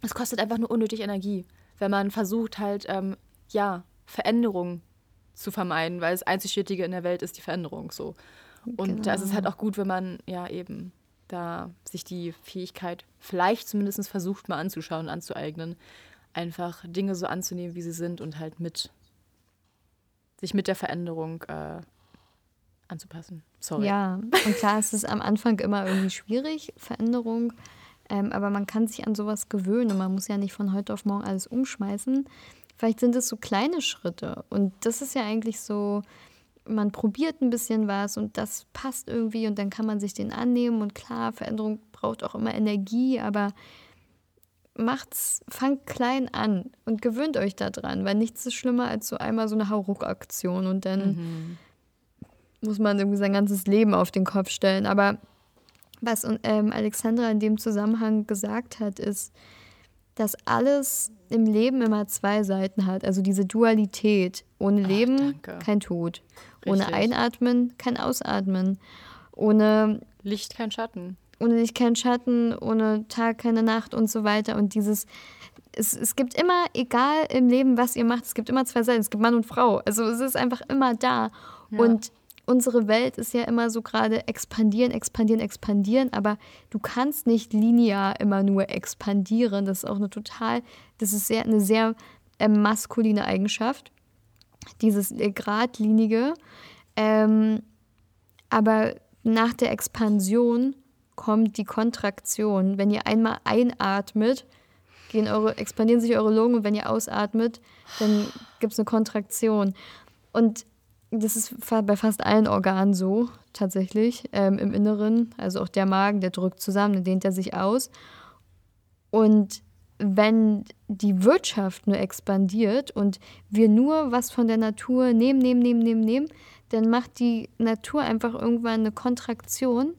es kostet einfach nur unnötig Energie, wenn man versucht halt, ähm, ja, Veränderungen zu vermeiden, weil das einzig Stetige in der Welt ist die Veränderung so. Und genau. da ist es halt auch gut, wenn man ja eben da sich die Fähigkeit vielleicht zumindest versucht mal anzuschauen, anzueignen, einfach Dinge so anzunehmen, wie sie sind und halt mit sich mit der Veränderung äh, anzupassen. Sorry.
Ja, und klar ist es am Anfang immer irgendwie schwierig, Veränderung, ähm, aber man kann sich an sowas gewöhnen. Man muss ja nicht von heute auf morgen alles umschmeißen. Vielleicht sind es so kleine Schritte und das ist ja eigentlich so man probiert ein bisschen was und das passt irgendwie und dann kann man sich den annehmen und klar, Veränderung braucht auch immer Energie, aber macht's, fangt klein an und gewöhnt euch daran, weil nichts ist schlimmer als so einmal so eine Hauruck-Aktion und dann mhm. muss man irgendwie sein ganzes Leben auf den Kopf stellen. Aber was ähm, Alexandra in dem Zusammenhang gesagt hat, ist, dass alles im Leben immer zwei Seiten hat. Also diese Dualität. Ohne Leben Ach, kein Tod. Richtig. Ohne Einatmen kein Ausatmen. Ohne
Licht kein Schatten.
Ohne Licht kein Schatten, ohne Tag keine Nacht und so weiter. Und dieses, es, es gibt immer, egal im Leben, was ihr macht, es gibt immer zwei Seiten. Es gibt Mann und Frau. Also es ist einfach immer da. Ja. Und unsere Welt ist ja immer so gerade expandieren, expandieren, expandieren, aber du kannst nicht linear immer nur expandieren. Das ist auch eine total, das ist sehr, eine sehr äh, maskuline Eigenschaft, dieses äh, geradlinige. Ähm, aber nach der Expansion kommt die Kontraktion. Wenn ihr einmal einatmet, gehen eure, expandieren sich eure Lungen und wenn ihr ausatmet, dann gibt es eine Kontraktion. Und das ist bei fast allen Organen so, tatsächlich, ähm, im Inneren. Also auch der Magen, der drückt zusammen, dann dehnt er sich aus. Und wenn die Wirtschaft nur expandiert und wir nur was von der Natur nehmen, nehmen, nehmen, nehmen, nehmen, dann macht die Natur einfach irgendwann eine Kontraktion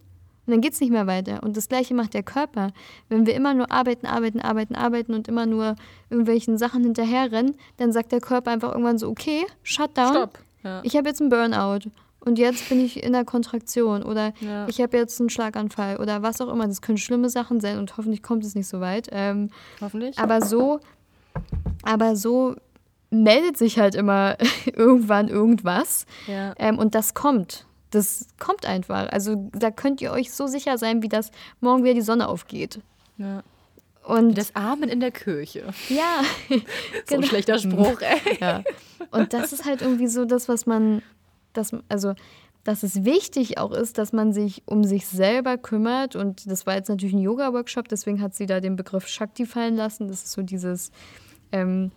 und dann geht es nicht mehr weiter. Und das gleiche macht der Körper. Wenn wir immer nur arbeiten, arbeiten, arbeiten, arbeiten und immer nur irgendwelchen Sachen hinterherrennen, dann sagt der Körper einfach irgendwann so, okay, Shutdown. Stopp. Ja. Ich habe jetzt einen Burnout und jetzt bin ich in der Kontraktion oder ja. ich habe jetzt einen Schlaganfall oder was auch immer. Das können schlimme Sachen sein und hoffentlich kommt es nicht so weit. Ähm,
hoffentlich.
Aber so, aber so meldet sich halt immer irgendwann irgendwas ja. ähm, und das kommt. Das kommt einfach. Also da könnt ihr euch so sicher sein, wie das morgen wieder die Sonne aufgeht.
Ja. Und das Amen in der Kirche.
Ja.
so genau. ein schlechter Spruch, ey.
Ja. Und das ist halt irgendwie so das, was man dass, also, dass es wichtig auch ist, dass man sich um sich selber kümmert. Und das war jetzt natürlich ein Yoga-Workshop, deswegen hat sie da den Begriff Shakti fallen lassen. Das ist so dieses. Ähm,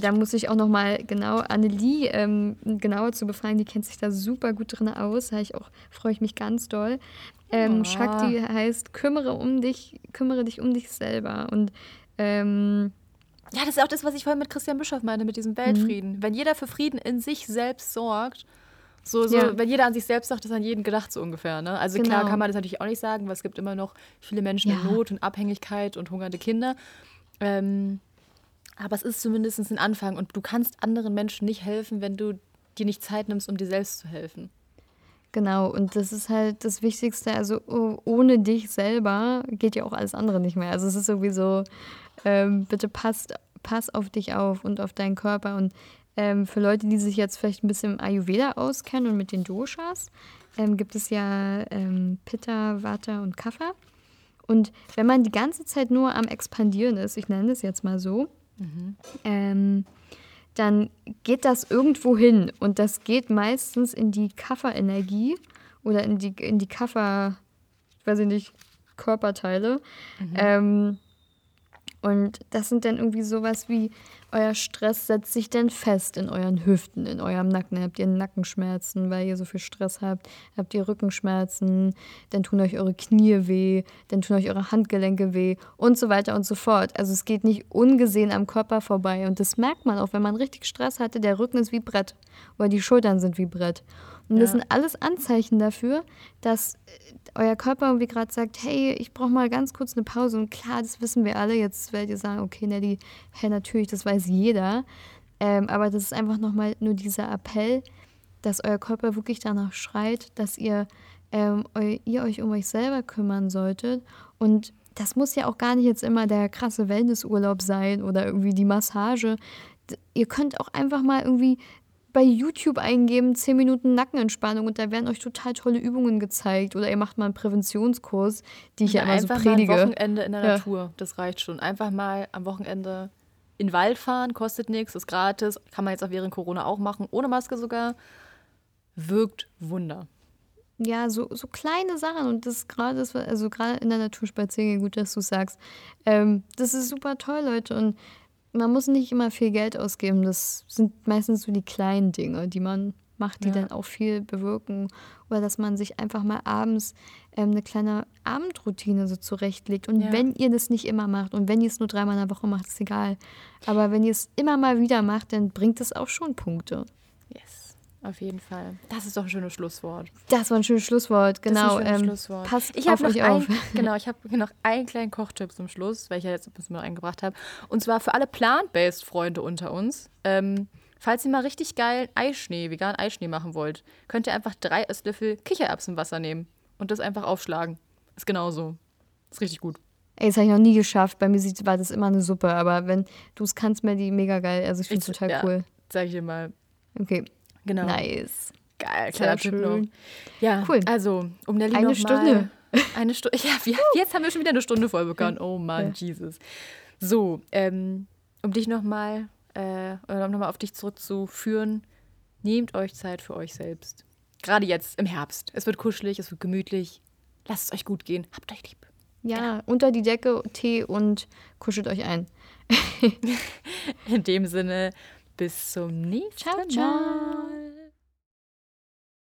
da muss ich auch noch mal genau Annelie ähm, genauer zu befragen. Die kennt sich da super gut drin aus. Da ich auch freue ich mich ganz doll. Ähm, oh. Shakti heißt kümmere um dich, kümmere dich um dich selber und ähm,
ja, das ist auch das, was ich vorhin mit Christian Bischof meinte, mit diesem Weltfrieden. Mhm. Wenn jeder für Frieden in sich selbst sorgt, so, so ja. wenn jeder an sich selbst sagt, ist an jeden gedacht, so ungefähr. Ne? Also genau. klar kann man das natürlich auch nicht sagen, weil es gibt immer noch viele Menschen ja. in Not und Abhängigkeit und hungernde Kinder. Ähm, aber es ist zumindest ein Anfang und du kannst anderen Menschen nicht helfen, wenn du dir nicht Zeit nimmst, um dir selbst zu helfen.
Genau, und das ist halt das Wichtigste. Also ohne dich selber geht ja auch alles andere nicht mehr. Also es ist sowieso, ähm, bitte passt, pass auf dich auf und auf deinen Körper. Und ähm, für Leute, die sich jetzt vielleicht ein bisschen im Ayurveda auskennen und mit den Doshas, ähm, gibt es ja ähm, Pitta, Vata und Kapha. Und wenn man die ganze Zeit nur am Expandieren ist, ich nenne das jetzt mal so, mhm. ähm, dann geht das irgendwo hin. Und das geht meistens in die Kapha-Energie oder in die, in die ich weiß nicht, Körperteile. Mhm. Ähm, und das sind dann irgendwie sowas wie, euer Stress setzt sich dann fest in euren Hüften, in eurem Nacken. Habt ihr Nackenschmerzen, weil ihr so viel Stress habt? Habt ihr Rückenschmerzen? Dann tun euch eure Knie weh, dann tun euch eure Handgelenke weh und so weiter und so fort. Also es geht nicht ungesehen am Körper vorbei. Und das merkt man auch, wenn man richtig Stress hatte. Der Rücken ist wie Brett oder die Schultern sind wie Brett. Und ja. das sind alles Anzeichen dafür, dass äh, euer Körper irgendwie gerade sagt, hey, ich brauche mal ganz kurz eine Pause. Und klar, das wissen wir alle. Jetzt werdet ihr sagen, okay, Nelly, hey, natürlich, das weiß jeder. Ähm, aber das ist einfach nochmal nur dieser Appell, dass euer Körper wirklich danach schreit, dass ihr, ähm, eu, ihr euch um euch selber kümmern solltet. Und das muss ja auch gar nicht jetzt immer der krasse Wellnessurlaub sein oder irgendwie die Massage. Ihr könnt auch einfach mal irgendwie bei YouTube eingeben, 10 Minuten Nackenentspannung und da werden euch total tolle Übungen gezeigt. Oder ihr macht mal einen Präventionskurs, die ich ja immer so predige.
Mal ein Wochenende in der ja. Natur, das reicht schon. Einfach mal am Wochenende in den Wald fahren, kostet nichts, ist gratis. Kann man jetzt auch während Corona auch machen, ohne Maske sogar. Wirkt Wunder.
Ja, so, so kleine Sachen und das gerade, also gerade in der Natur spazieren, gut, dass du sagst. Ähm, das ist super toll, Leute. Und man muss nicht immer viel Geld ausgeben. Das sind meistens so die kleinen Dinge, die man macht, die ja. dann auch viel bewirken. Oder dass man sich einfach mal abends ähm, eine kleine Abendroutine so zurechtlegt. Und ja. wenn ihr das nicht immer macht und wenn ihr es nur dreimal in der Woche macht, ist egal. Aber wenn ihr es immer mal wieder macht, dann bringt es auch schon Punkte.
Yes. Auf jeden Fall. Das ist doch ein schönes Schlusswort.
Das war ein schönes Schlusswort, genau. Ein ähm, Schlusswort. Passt
ich auf euch auf. genau, ich habe noch einen kleinen Kochtipp zum Schluss, weil ich ja jetzt ein bisschen mal eingebracht habe. Und zwar für alle Plant-Based-Freunde unter uns. Ähm, falls ihr mal richtig geil Eischnee, vegan Eischnee machen wollt, könnt ihr einfach drei Esslöffel Kichererbsenwasser nehmen und das einfach aufschlagen. Ist genauso. Ist richtig gut.
Ey, das habe ich noch nie geschafft. Bei mir war das immer eine Suppe, aber wenn du es kannst, mir die mega geil. Also ich finde es total ja, cool.
Zeig ich dir mal.
Okay,
Genau.
Nice.
Geil, kleiner Tipp noch. Ja, cool. Also, um Nelly Eine Stunde. Eine Stunde. Ja, wir, jetzt haben wir schon wieder eine Stunde voll bekommen. Oh Mann, ja. Jesus. So, ähm, um dich nochmal, äh, um nochmal auf dich zurückzuführen, nehmt euch Zeit für euch selbst. Gerade jetzt im Herbst. Es wird kuschelig, es wird gemütlich. Lasst es euch gut gehen. Habt euch lieb.
Ja, genau. unter die Decke, Tee und kuschelt euch ein.
In dem Sinne, bis zum nächsten Mal. Ciao, ciao.